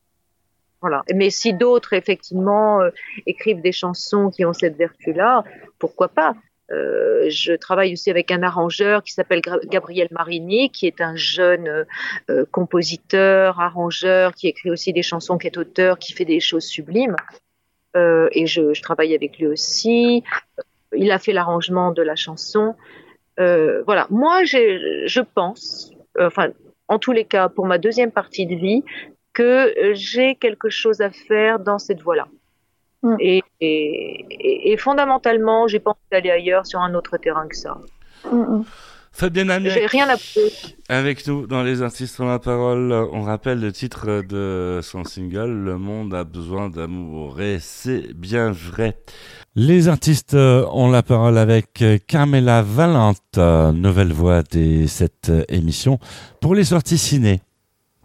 Voilà. Mais si d'autres effectivement euh, écrivent des chansons qui ont cette vertu-là, pourquoi pas? Je travaille aussi avec un arrangeur qui s'appelle Gabriel Marini, qui est un jeune compositeur, arrangeur, qui écrit aussi des chansons, qui est auteur, qui fait des choses sublimes. Et je, je travaille avec lui aussi. Il a fait l'arrangement de la chanson. Euh, voilà. Moi, j'ai- je pense, euh, enfin, en tous les cas, pour ma deuxième partie de vie, que euh, j'ai quelque chose à faire dans cette voie-là. Et, et, et- et fondamentalement, j'ai pas envie d'aller ailleurs sur un autre terrain que ça. Fabienne Amiac. Rien à prouver. Avec nous dans Les Artistes ont la parole, on rappelle le titre de son single Le monde a besoin d'amour et c'est bien vrai. Les artistes euh, ont la parole avec euh, Carmela Valente, euh, nouvelle voix de cette émission pour les sorties ciné.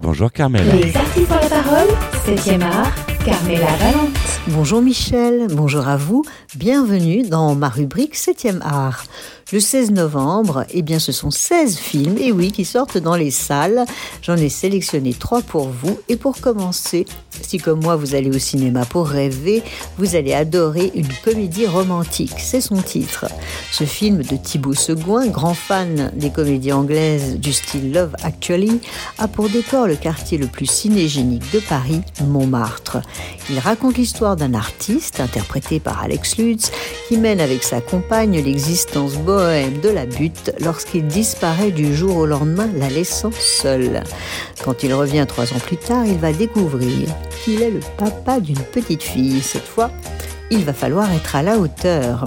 Bonjour Carmela. Les artistes ont la parole, 7e art, Carmela Valente. Bonjour Michel, bonjour à vous, bienvenue dans ma rubrique 7e art. Le 16 novembre, eh bien, ce sont 16 films, et oui, qui sortent dans les salles. J'en ai sélectionné trois pour vous. Et pour commencer, si comme moi vous allez au cinéma pour rêver, vous allez adorer une comédie romantique. C'est son titre. Ce film de Thibaut Seguin, grand fan des comédies anglaises du style Love Actually, a pour décor le quartier le plus cinégénique de Paris, Montmartre. Il raconte l'histoire d'un artiste, interprété par Alex Lutz, qui mène avec sa compagne l'existence bohème de la butte lorsqu'il disparaît du jour au lendemain, la laissant seule. Quand il revient trois ans plus tard, il va découvrir qu'il est le papa d'une petite fille. Cette fois, il va falloir être à la hauteur.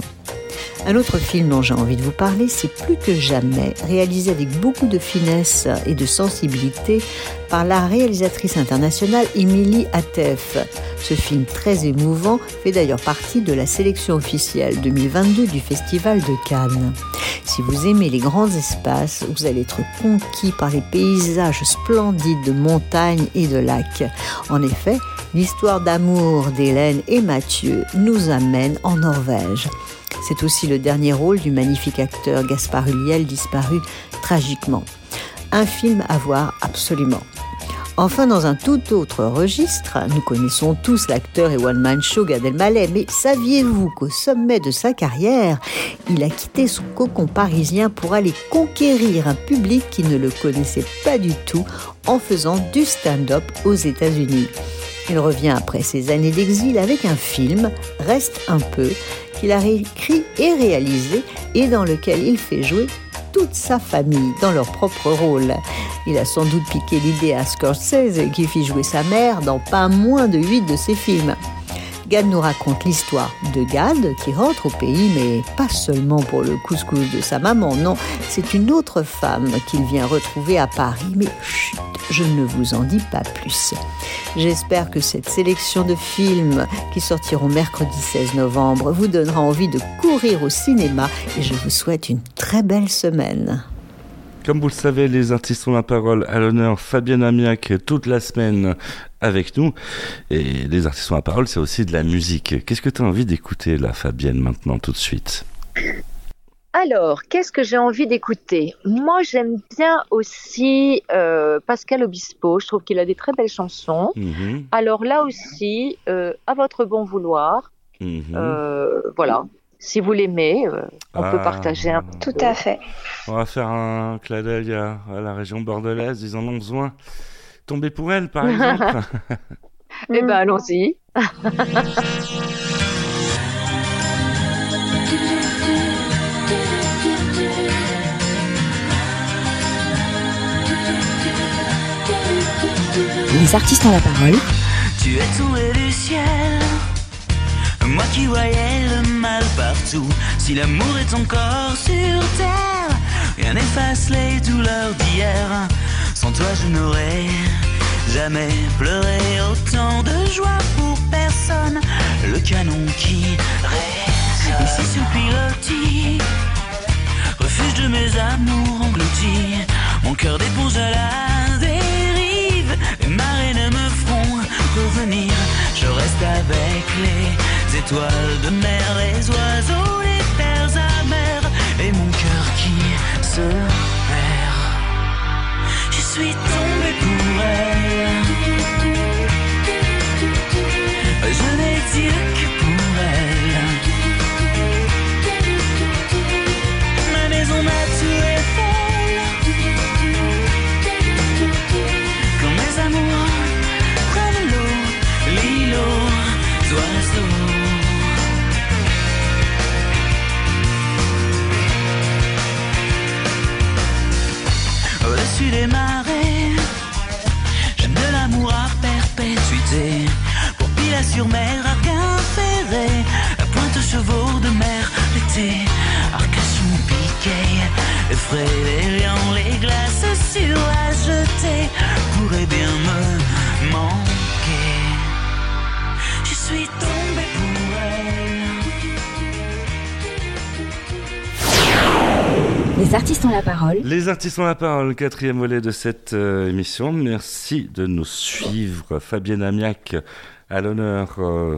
Un autre film dont j'ai envie de vous parler, c'est Plus que jamais, réalisé avec beaucoup de finesse et de sensibilité par la réalisatrice internationale Émilie Atef. Ce film très émouvant fait d'ailleurs partie de la sélection officielle 2022 du Festival de Cannes. Si vous aimez les grands espaces, vous allez être conquis par les paysages splendides de montagnes et de lacs. En effet, l'histoire d'amour d'Hélène et Mathieu nous amène en Norvège. C'est aussi le dernier rôle du magnifique acteur Gaspard Ulliel disparu tragiquement. Un film à voir absolument. Enfin, dans un tout autre registre, nous connaissons tous l'acteur et one-man show Gad Elmaleh, mais saviez-vous qu'au sommet de sa carrière, il a quitté son cocon parisien pour aller conquérir un public qui ne le connaissait pas du tout en faisant du stand-up aux États-Unis? Il revient après ses années d'exil avec un film, Reste un peu, qu'il a écrit et réalisé et dans lequel il fait jouer toute sa famille dans leur propre rôle. Il a sans doute piqué l'idée à Scorsese qui fit jouer sa mère dans pas moins de huit de ses films. Gad nous raconte l'histoire de Gad qui rentre au pays, mais pas seulement pour le couscous de sa maman, non, c'est une autre femme qu'il vient retrouver à Paris, mais chut, je ne vous en dis pas plus. J'espère que cette sélection de films qui sortiront mercredi 16 novembre vous donnera envie de courir au cinéma et je vous souhaite une très belle semaine. Comme vous le savez, les artistes ont la parole à l'honneur. Fabienne Amiac toute la semaine avec nous. Et les artistes ont la parole, c'est aussi de la musique. Qu'est-ce que tu as envie d'écouter là, Fabienne, maintenant, tout de suite? Alors, qu'est-ce que j'ai envie d'écouter? Moi, j'aime bien aussi euh, Pascal Obispo. Je trouve qu'il a des très belles chansons. Mhm, Alors là aussi, euh, à votre bon vouloir. mhm. Euh, voilà. Si vous l'aimez, euh, on peut Ah. partager un Tout à fait. On va faire un clin d'œil à, à la région bordelaise, ils en ont besoin. Tomber pour elle, par exemple. Eh ben, allons-y. Les artistes ont la parole. Tu es tombé du ciel, moi qui voyais le mal partout. Si l'amour est encore sur terre, rien n'efface les douleurs d'hier. Sans toi, je n'aurais jamais pleuré autant de joie pour personne. Le canon qui résonne ici le pilotis, refuge de mes amours engloutis. Mon cœur d'éponge à la dérive, les marées ne me feront revenir. Je reste avec les étoiles de mer, les oiseaux, les terres amères, et mon cœur qui se perd. Je suis tombé pour elle. Je n'ai dit J'aime de l'amour à perpétuité. Pour Pilat-sur-Mer, Arquin ferré, à Pointe-Chevaux de mer, l'été, Arcachon les frais, les lions, les glaces sur Les artistes ont la parole. Les artistes ont la parole, quatrième volet de cette euh, émission. Merci de nous suivre. Fabienne Amiac à l'honneur euh,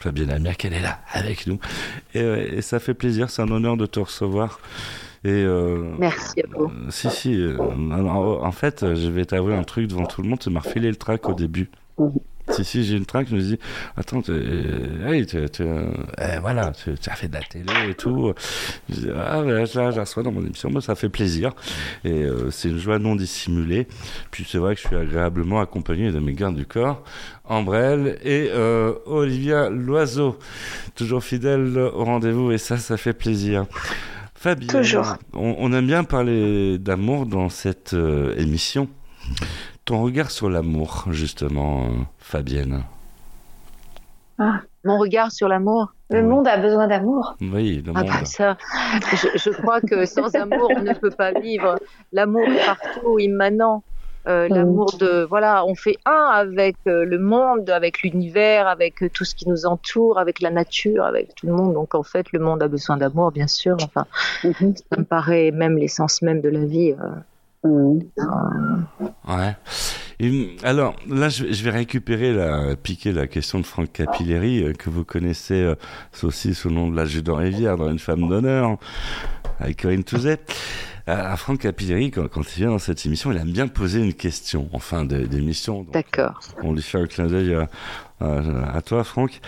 Fabienne Amiac, elle est là avec nous. Et, et ça fait plaisir, c'est un honneur de te recevoir. Et euh, Merci à vous. euh, si, si. euh, en fait, euh, je vais t'avouer un truc devant tout le monde. Tu m'as refilé le track au début. Si, si, j'ai une track, je me dis, attends, euh, hey, t'es- t'es, euh, eh, voilà, tu, tu as fait de la télé et tout. Je dis, ah, ben, là, je la reçois dans mon émission, moi, ça fait plaisir. Et euh, c'est une joie non dissimulée. Puis c'est vrai que je suis agréablement accompagné de mes gardes du corps, Ambrelle et euh, Olivia Loiseau, toujours fidèle au rendez-vous, et ça, ça fait plaisir. Fabien, Toujours. On, on aime bien parler d'amour dans cette euh, émission. Ton regard sur l'amour, justement, euh, Fabienne. Ah, mon regard sur l'amour. Le monde a besoin d'amour. Oui, le Ah monde. bah ça, je, je crois que sans amour, on ne peut pas vivre. L'amour est partout, immanent. Euh, L'amour de, voilà, on fait un avec euh, le monde, avec l'univers, avec euh, tout ce qui nous entoure, avec la nature, avec tout le monde. Donc en fait, le monde a besoin d'amour, bien sûr. Enfin, ça me paraît même l'essence même de la vie. Euh. Ouais. Et, alors, là, je, vais- je vais récupérer, la, piquer la question de Franck Capilleri, euh, que vous connaissez euh, aussi sous le nom de l'adjudant Rivière dans Une femme d'honneur, avec Corinne Touzet. À Franck Capilleri, quand, quand il vient dans cette émission, il aime bien poser une question, en fin d'émission. D'accord. On lui fait un clin d'œil à, à- à toi, Franck.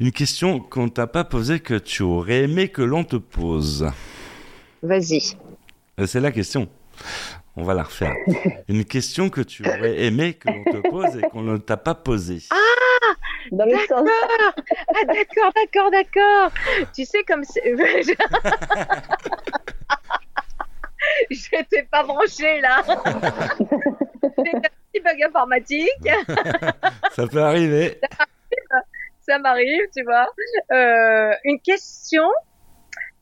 Une question qu'on t'a pas posée, que tu aurais aimé que l'on te pose. Vas-y. Euh, C'est la question. On va la refaire. Une question que tu aurais aimé que l'on te pose et qu'on ne t'a pas posée. Ah D'accord Ah d'accord, d'accord, d'accord Tu sais comme c'est... J'étais pas branchée là C'est un petit bug informatique Ça peut arriver. Ça m'arrive, tu vois. Euh, une question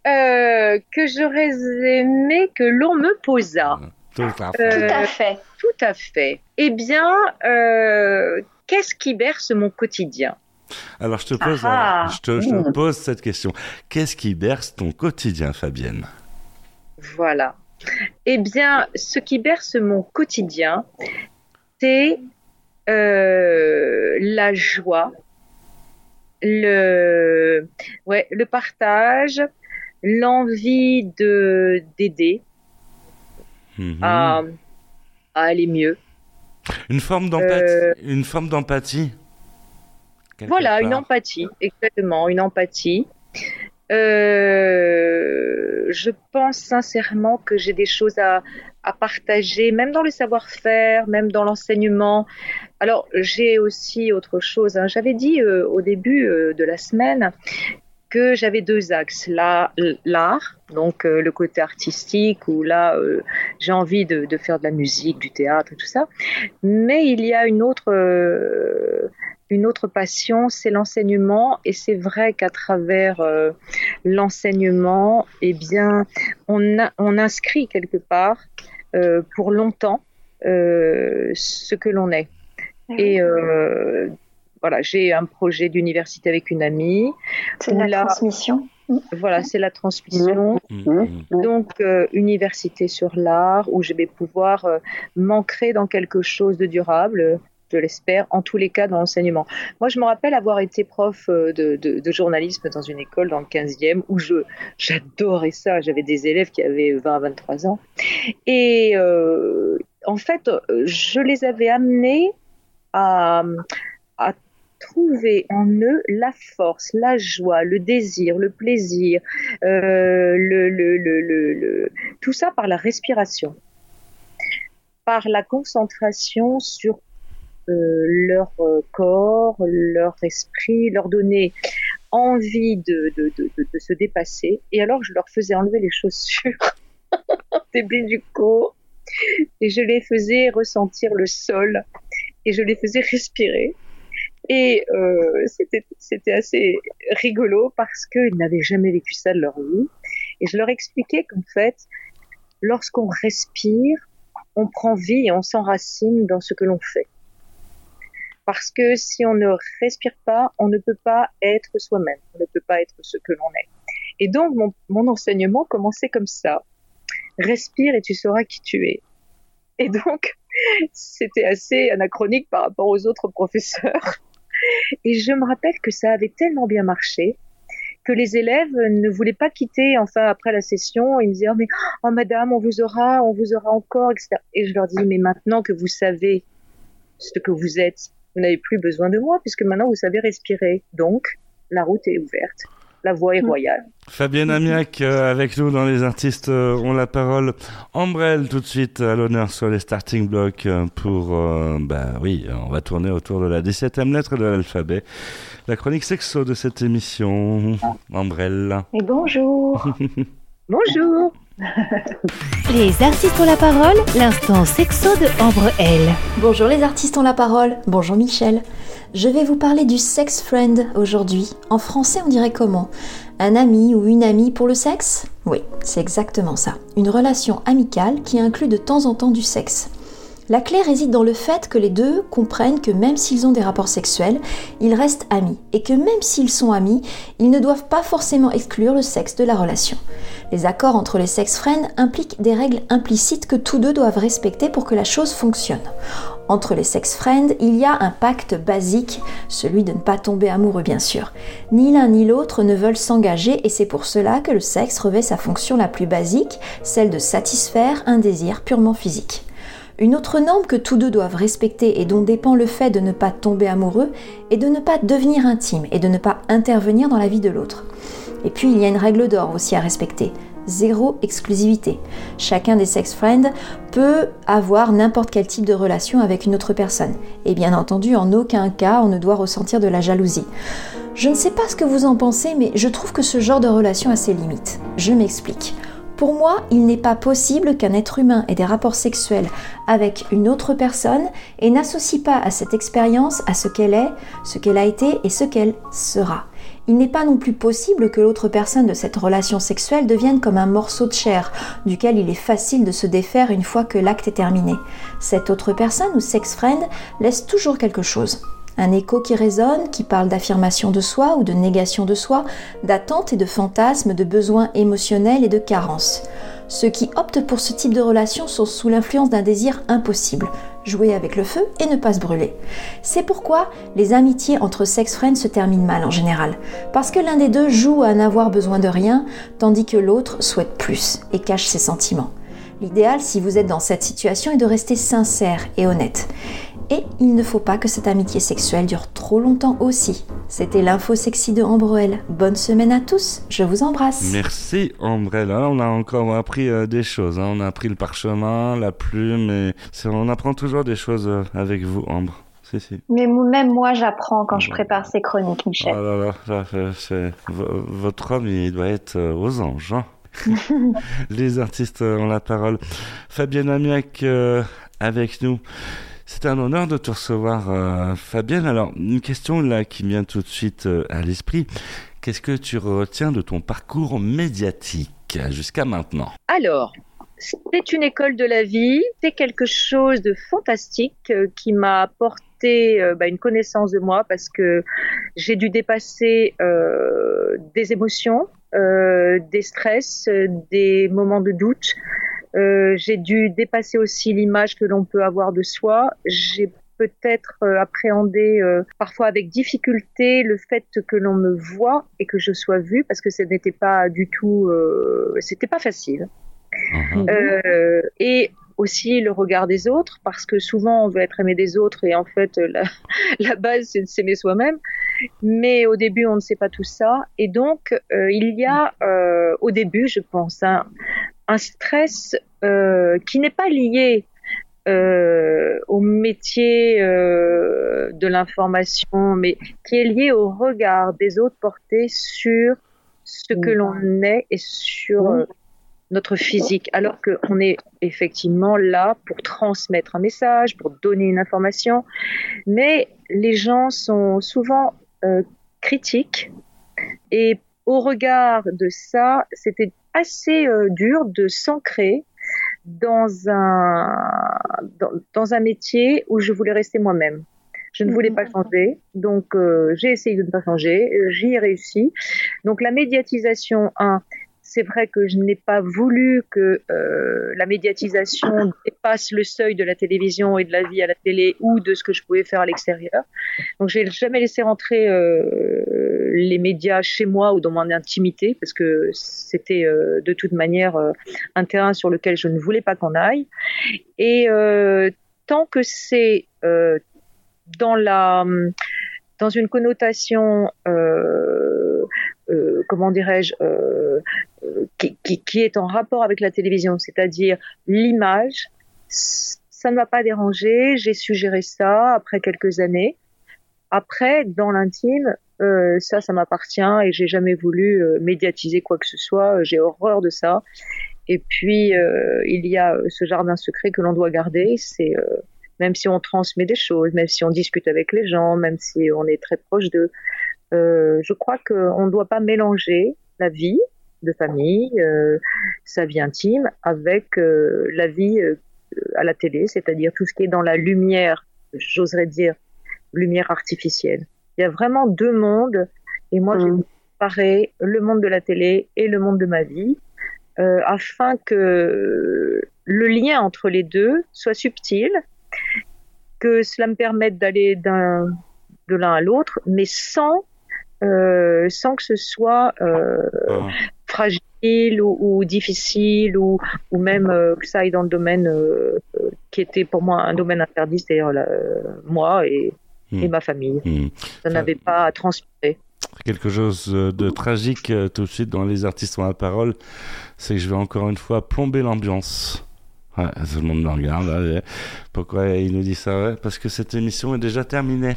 euh, que j'aurais aimé que l'on me posât. Tout à Euh, Tout à fait. Tout à fait. Eh bien, euh, qu'est-ce qui berce mon quotidien? Alors je te pose, Ah. euh, je te, je te Mmh. pose cette question. Qu'est-ce qui berce ton quotidien, Fabienne? Voilà. Eh bien, ce qui berce mon quotidien, c'est euh, la joie, le, ouais, le partage, l'envie de d'aider Mhm. à, à aller mieux. Une forme d'empathie. Euh, Une forme d'empathie. Voilà, une empathie, exactement, une empathie. Euh, je pense sincèrement que j'ai des choses à, à partager, même dans le savoir-faire, même dans l'enseignement. Alors, j'ai aussi autre chose. hein. J'avais dit euh, au début euh, de la semaine que j'avais deux axes. Là, l'art, donc euh, le côté artistique, où là, euh, j'ai envie de, de faire de la musique, du théâtre et tout ça. Mais il y a une autre, euh, une autre passion, c'est l'enseignement. Et c'est vrai qu'à travers euh, l'enseignement, eh bien, on, a- on inscrit quelque part euh, pour longtemps euh, ce que l'on est. Et euh, voilà, j'ai un projet d'université avec une amie. C'est la transmission. Voilà, c'est la transmission. Donc, euh, université sur l'art, où je vais pouvoir euh, m'ancrer dans quelque chose de durable, je l'espère, en tous les cas dans l'enseignement. Moi, je me rappelle avoir été prof euh, de, de- de journalisme dans une école dans le 15e, où je j'adorais ça. J'avais des élèves qui avaient 20 à 23 ans. Et euh, en fait, je les avais amenés à, à trouver en eux la force, la joie, le désir, le plaisir, euh, tout ça par la respiration, par la concentration sur euh, leur euh, corps, leur esprit, leur donner envie de, se dépasser. Et alors, je leur faisais enlever les chaussures des du corps et je les faisais ressentir le sol et je les faisais respirer. Et euh, c'était assez rigolo parce qu'ils n'avaient jamais vécu ça de leur vie. Et je leur expliquais qu'en fait, lorsqu'on respire, on prend vie et on s'enracine dans ce que l'on fait. Parce que si on ne respire pas, on ne peut pas être soi-même, on ne peut pas être ce que l'on est. Et donc, mon, mon enseignement commençait comme ça. Respire et tu sauras qui tu es. Et donc, c'était assez anachronique par rapport aux autres professeurs. Et je me rappelle que ça avait tellement bien marché que les élèves ne voulaient pas quitter. Enfin, après la session, ils me disaient oh, mais oh madame, on vous aura, on vous aura encore, etc. Et je leur dis mais maintenant que vous savez ce que vous êtes, vous n'avez plus besoin de moi puisque maintenant vous savez respirer. Donc la route est ouverte la voix est royale. Fabienne Amiac euh, avec nous dans Les Artistes euh, ont la parole. Ambrelle tout de suite à l'honneur sur les starting blocks euh, pour... bah oui, on va tourner autour de la 17e lettre de l'alphabet. La chronique sexo de cette émission. Ambrelle. Et bonjour. bonjour. les artistes ont la parole, l'instant sexo de Ambre L. Bonjour les artistes ont la parole, bonjour Michel. Je vais vous parler du sex friend aujourd'hui. En français, on dirait comment? Un ami ou une amie pour le sexe? Oui, c'est exactement ça. Une relation amicale qui inclut de temps en temps du sexe. La clé réside dans le fait que les deux comprennent que même s'ils ont des rapports sexuels, ils restent amis et que même s'ils sont amis, ils ne doivent pas forcément exclure le sexe de la relation. Les accords entre les sex friends impliquent des règles implicites que tous deux doivent respecter pour que la chose fonctionne. Entre les sex friends, il y a un pacte basique, celui de ne pas tomber amoureux bien sûr. Ni l'un ni l'autre ne veulent s'engager et c'est pour cela que le sexe revêt sa fonction la plus basique, celle de satisfaire un désir purement physique. Une autre norme que tous deux doivent respecter et dont dépend le fait de ne pas tomber amoureux est de ne pas devenir intime et de ne pas intervenir dans la vie de l'autre. Et puis il y a une règle d'or aussi à respecter. Zéro exclusivité. Chacun des sex friends peut avoir n'importe quel type de relation avec une autre personne. Et bien entendu, en aucun cas, on ne doit ressentir de la jalousie. Je ne sais pas ce que vous en pensez, mais je trouve que ce genre de relation a ses limites. Je m'explique. Pour moi, il n'est pas possible qu'un être humain ait des rapports sexuels avec une autre personne et n'associe pas à cette expérience à ce qu'elle est, ce qu'elle a été et ce qu'elle sera. Il n'est pas non plus possible que l'autre personne de cette relation sexuelle devienne comme un morceau de chair, duquel il est facile de se défaire une fois que l'acte est terminé. Cette autre personne ou sex friend laisse toujours quelque chose un écho qui résonne, qui parle d'affirmation de soi ou de négation de soi, d'attente et de fantasmes, de besoins émotionnels et de carences. Ceux qui optent pour ce type de relation sont sous l'influence d'un désir impossible, jouer avec le feu et ne pas se brûler. C'est pourquoi les amitiés entre sex friends se terminent mal en général, parce que l'un des deux joue à n'avoir besoin de rien, tandis que l'autre souhaite plus et cache ses sentiments. L'idéal, si vous êtes dans cette situation, est de rester sincère et honnête. Et il ne faut pas que cette amitié sexuelle dure trop longtemps aussi. C'était l'info sexy de Ambrelle. Bonne semaine à tous, je vous embrasse. Merci Ambrelle. on a encore appris euh, des choses. Hein. On a appris le parchemin, la plume, et on apprend toujours des choses euh, avec vous, Ambre. Si, si. Mais même moi, j'apprends quand je prépare ces chroniques, Michel. Oh là là, votre homme, il doit être euh, aux anges. Hein. Les artistes ont la parole. Fabienne Amiac avec nous. C'est un honneur de te recevoir, euh, Fabienne. Alors, une question là qui vient tout de suite euh, à l'esprit. Qu'est-ce que tu retiens de ton parcours médiatique jusqu'à maintenant? Alors, c'est une école de la vie, c'est quelque chose de fantastique euh, qui m'a apporté bah, une connaissance de moi parce que j'ai dû dépasser des émotions, des stress, des moments de doute, euh, j'ai dû dépasser aussi l'image que l'on peut avoir de soi. J'ai peut-être euh, appréhendé euh, parfois avec difficulté le fait que l'on me voit et que je sois vue parce que ce n'était pas du tout, c'était pas facile. Mhm. et aussi le regard des autres parce que souvent on veut être aimé des autres et en fait la, la base c'est de s'aimer soi-même mais au début on ne sait pas tout ça et donc il y a au début je pense un stress euh, qui n'est pas lié euh, au métier euh, de l'information, mais qui est lié au regard des autres portés sur ce que l'on est et sur notre physique, alors qu'on est effectivement là pour transmettre un message, pour donner une information, mais les gens sont souvent critiques. Et au regard de ça, c'était assez euh, dur de s'ancrer dans un, dans, un métier où je voulais rester moi-même. Je ne voulais pas mhm. changer, donc euh, j'ai essayé de ne pas changer, j'y ai réussi. Donc la médiatisation, un, c'est vrai que je n'ai pas voulu que euh, la médiatisation dépasse le seuil de la télévision et de la vie à la télé ou de ce que je pouvais faire à l'extérieur. Donc j'ai jamais laissé rentrer euh, les médias chez moi ou dans mon intimité parce que c'était euh, de toute manière un terrain sur lequel je ne voulais pas qu'on aille. Et tant que c'est dans la dans une connotation comment dirais-je qui, est en rapport avec la télévision, c'est-à-dire l'image, ça ne m'a pas dérangé. J'ai suggéré ça après quelques années. Après, dans l'intime, euh, ça, ça m'appartient et j'ai jamais voulu euh, médiatiser quoi que ce soit. J'ai horreur de ça. Et puis, euh, il y a ce jardin secret que l'on doit garder. C'est euh, même si on transmet des choses, même si on discute avec les gens, même si on est très proche d'eux. Euh, je crois qu'on ne doit pas mélanger la vie de famille, euh, sa vie intime, avec euh, la vie euh, à la télé, c'est-à-dire tout ce qui est dans la lumière, j'oserais dire, lumière artificielle. Il y a vraiment deux mondes, et moi, j'ai séparé le monde de la télé et le monde de ma vie, euh, afin que le lien entre les deux soit subtil, que cela me permette d'aller de l'un à l'autre, mais sans euh, sans que ce soit euh, fragile ou, ou difficile ou, ou même euh, que ça aille dans le domaine qui était pour moi un domaine interdit, c'est-à-dire moi et, Hmm. et ma famille. Hmm. Ça n'avait pas à transpirer. Quelque chose de tragique tout de suite dans les artistes ont la parole, c'est que je vais encore une fois plomber l'ambiance. Ouais, tout le monde me regarde. Pourquoi il nous dit ça? Ouais, Parce que cette émission est déjà terminée.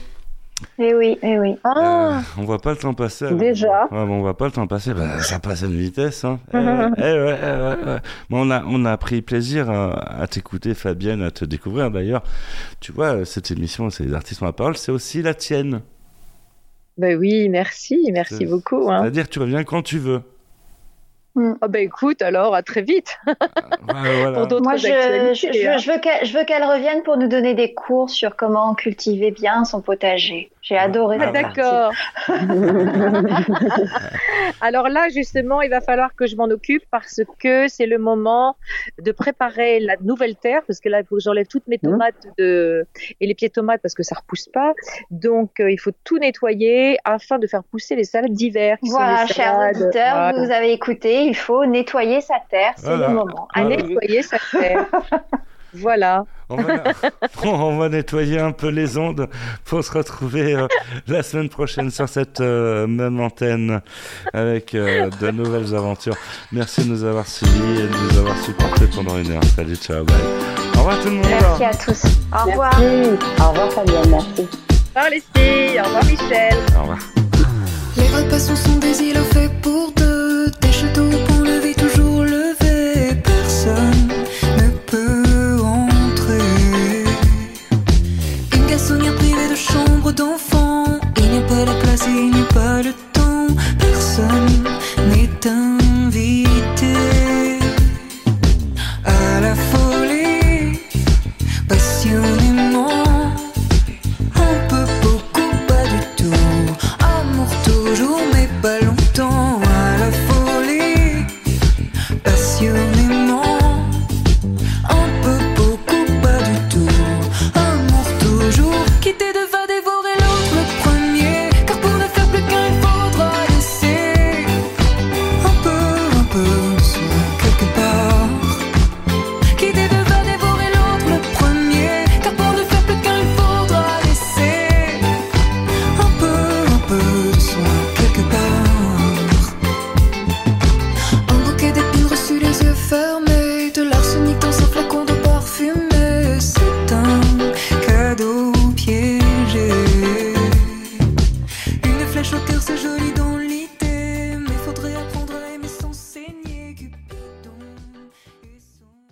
Eh oui, eh oui. Euh, on voit pas le temps passer. Déjà Ouais, bon, on voit pas le temps passer. Bah, ça passe à une vitesse. Hein. Eh ouais, eh ouais, eh ouais, ouais. Bon, on a, on a pris plaisir à, à t'écouter, Fabienne, à te découvrir. D'ailleurs, tu vois, cette émission, c'est les artistes ont la parole, c'est aussi la tienne. Ben oui, merci, merci beaucoup. Hein. C'est-à-dire, tu reviens quand tu veux. Ah ben écoute, alors à très vite. voilà. Pour d'autres Moi, je, actualités, je, je- hein. je veux qu'elle je veux qu'elle revienne pour nous donner des cours sur comment cultiver bien son potager. J'ai adoré Ah, partie. D'accord. Alors là, justement, il va falloir que je m'en occupe parce que c'est le moment de préparer la nouvelle terre, parce que là, il faut que j'enlève toutes mes tomates de... et les pieds de tomates parce que ça repousse pas. Donc, euh, il faut tout nettoyer afin de faire pousser les salades d'hiver. qui sont Voilà, chers auditeurs, voilà. vous avez écouté, il faut nettoyer sa terre, c'est Voilà. le moment. À Voilà. nettoyer sa terre. voilà. On va, on va nettoyer un peu les ondes pour se retrouver euh, la semaine prochaine sur cette euh, même antenne avec euh, de nouvelles aventures. Merci de nous avoir suivis et de nous avoir supportés pendant une heure. Salut, ciao, bye. Au revoir tout le monde. Merci à tous. Au revoir. Au revoir Fabienne, merci. Au revoir les filles, au revoir Michel. Au revoir. Les repas sont, sont des îlots faits pour deux. De chambre d'enfant. Il n'y a pas la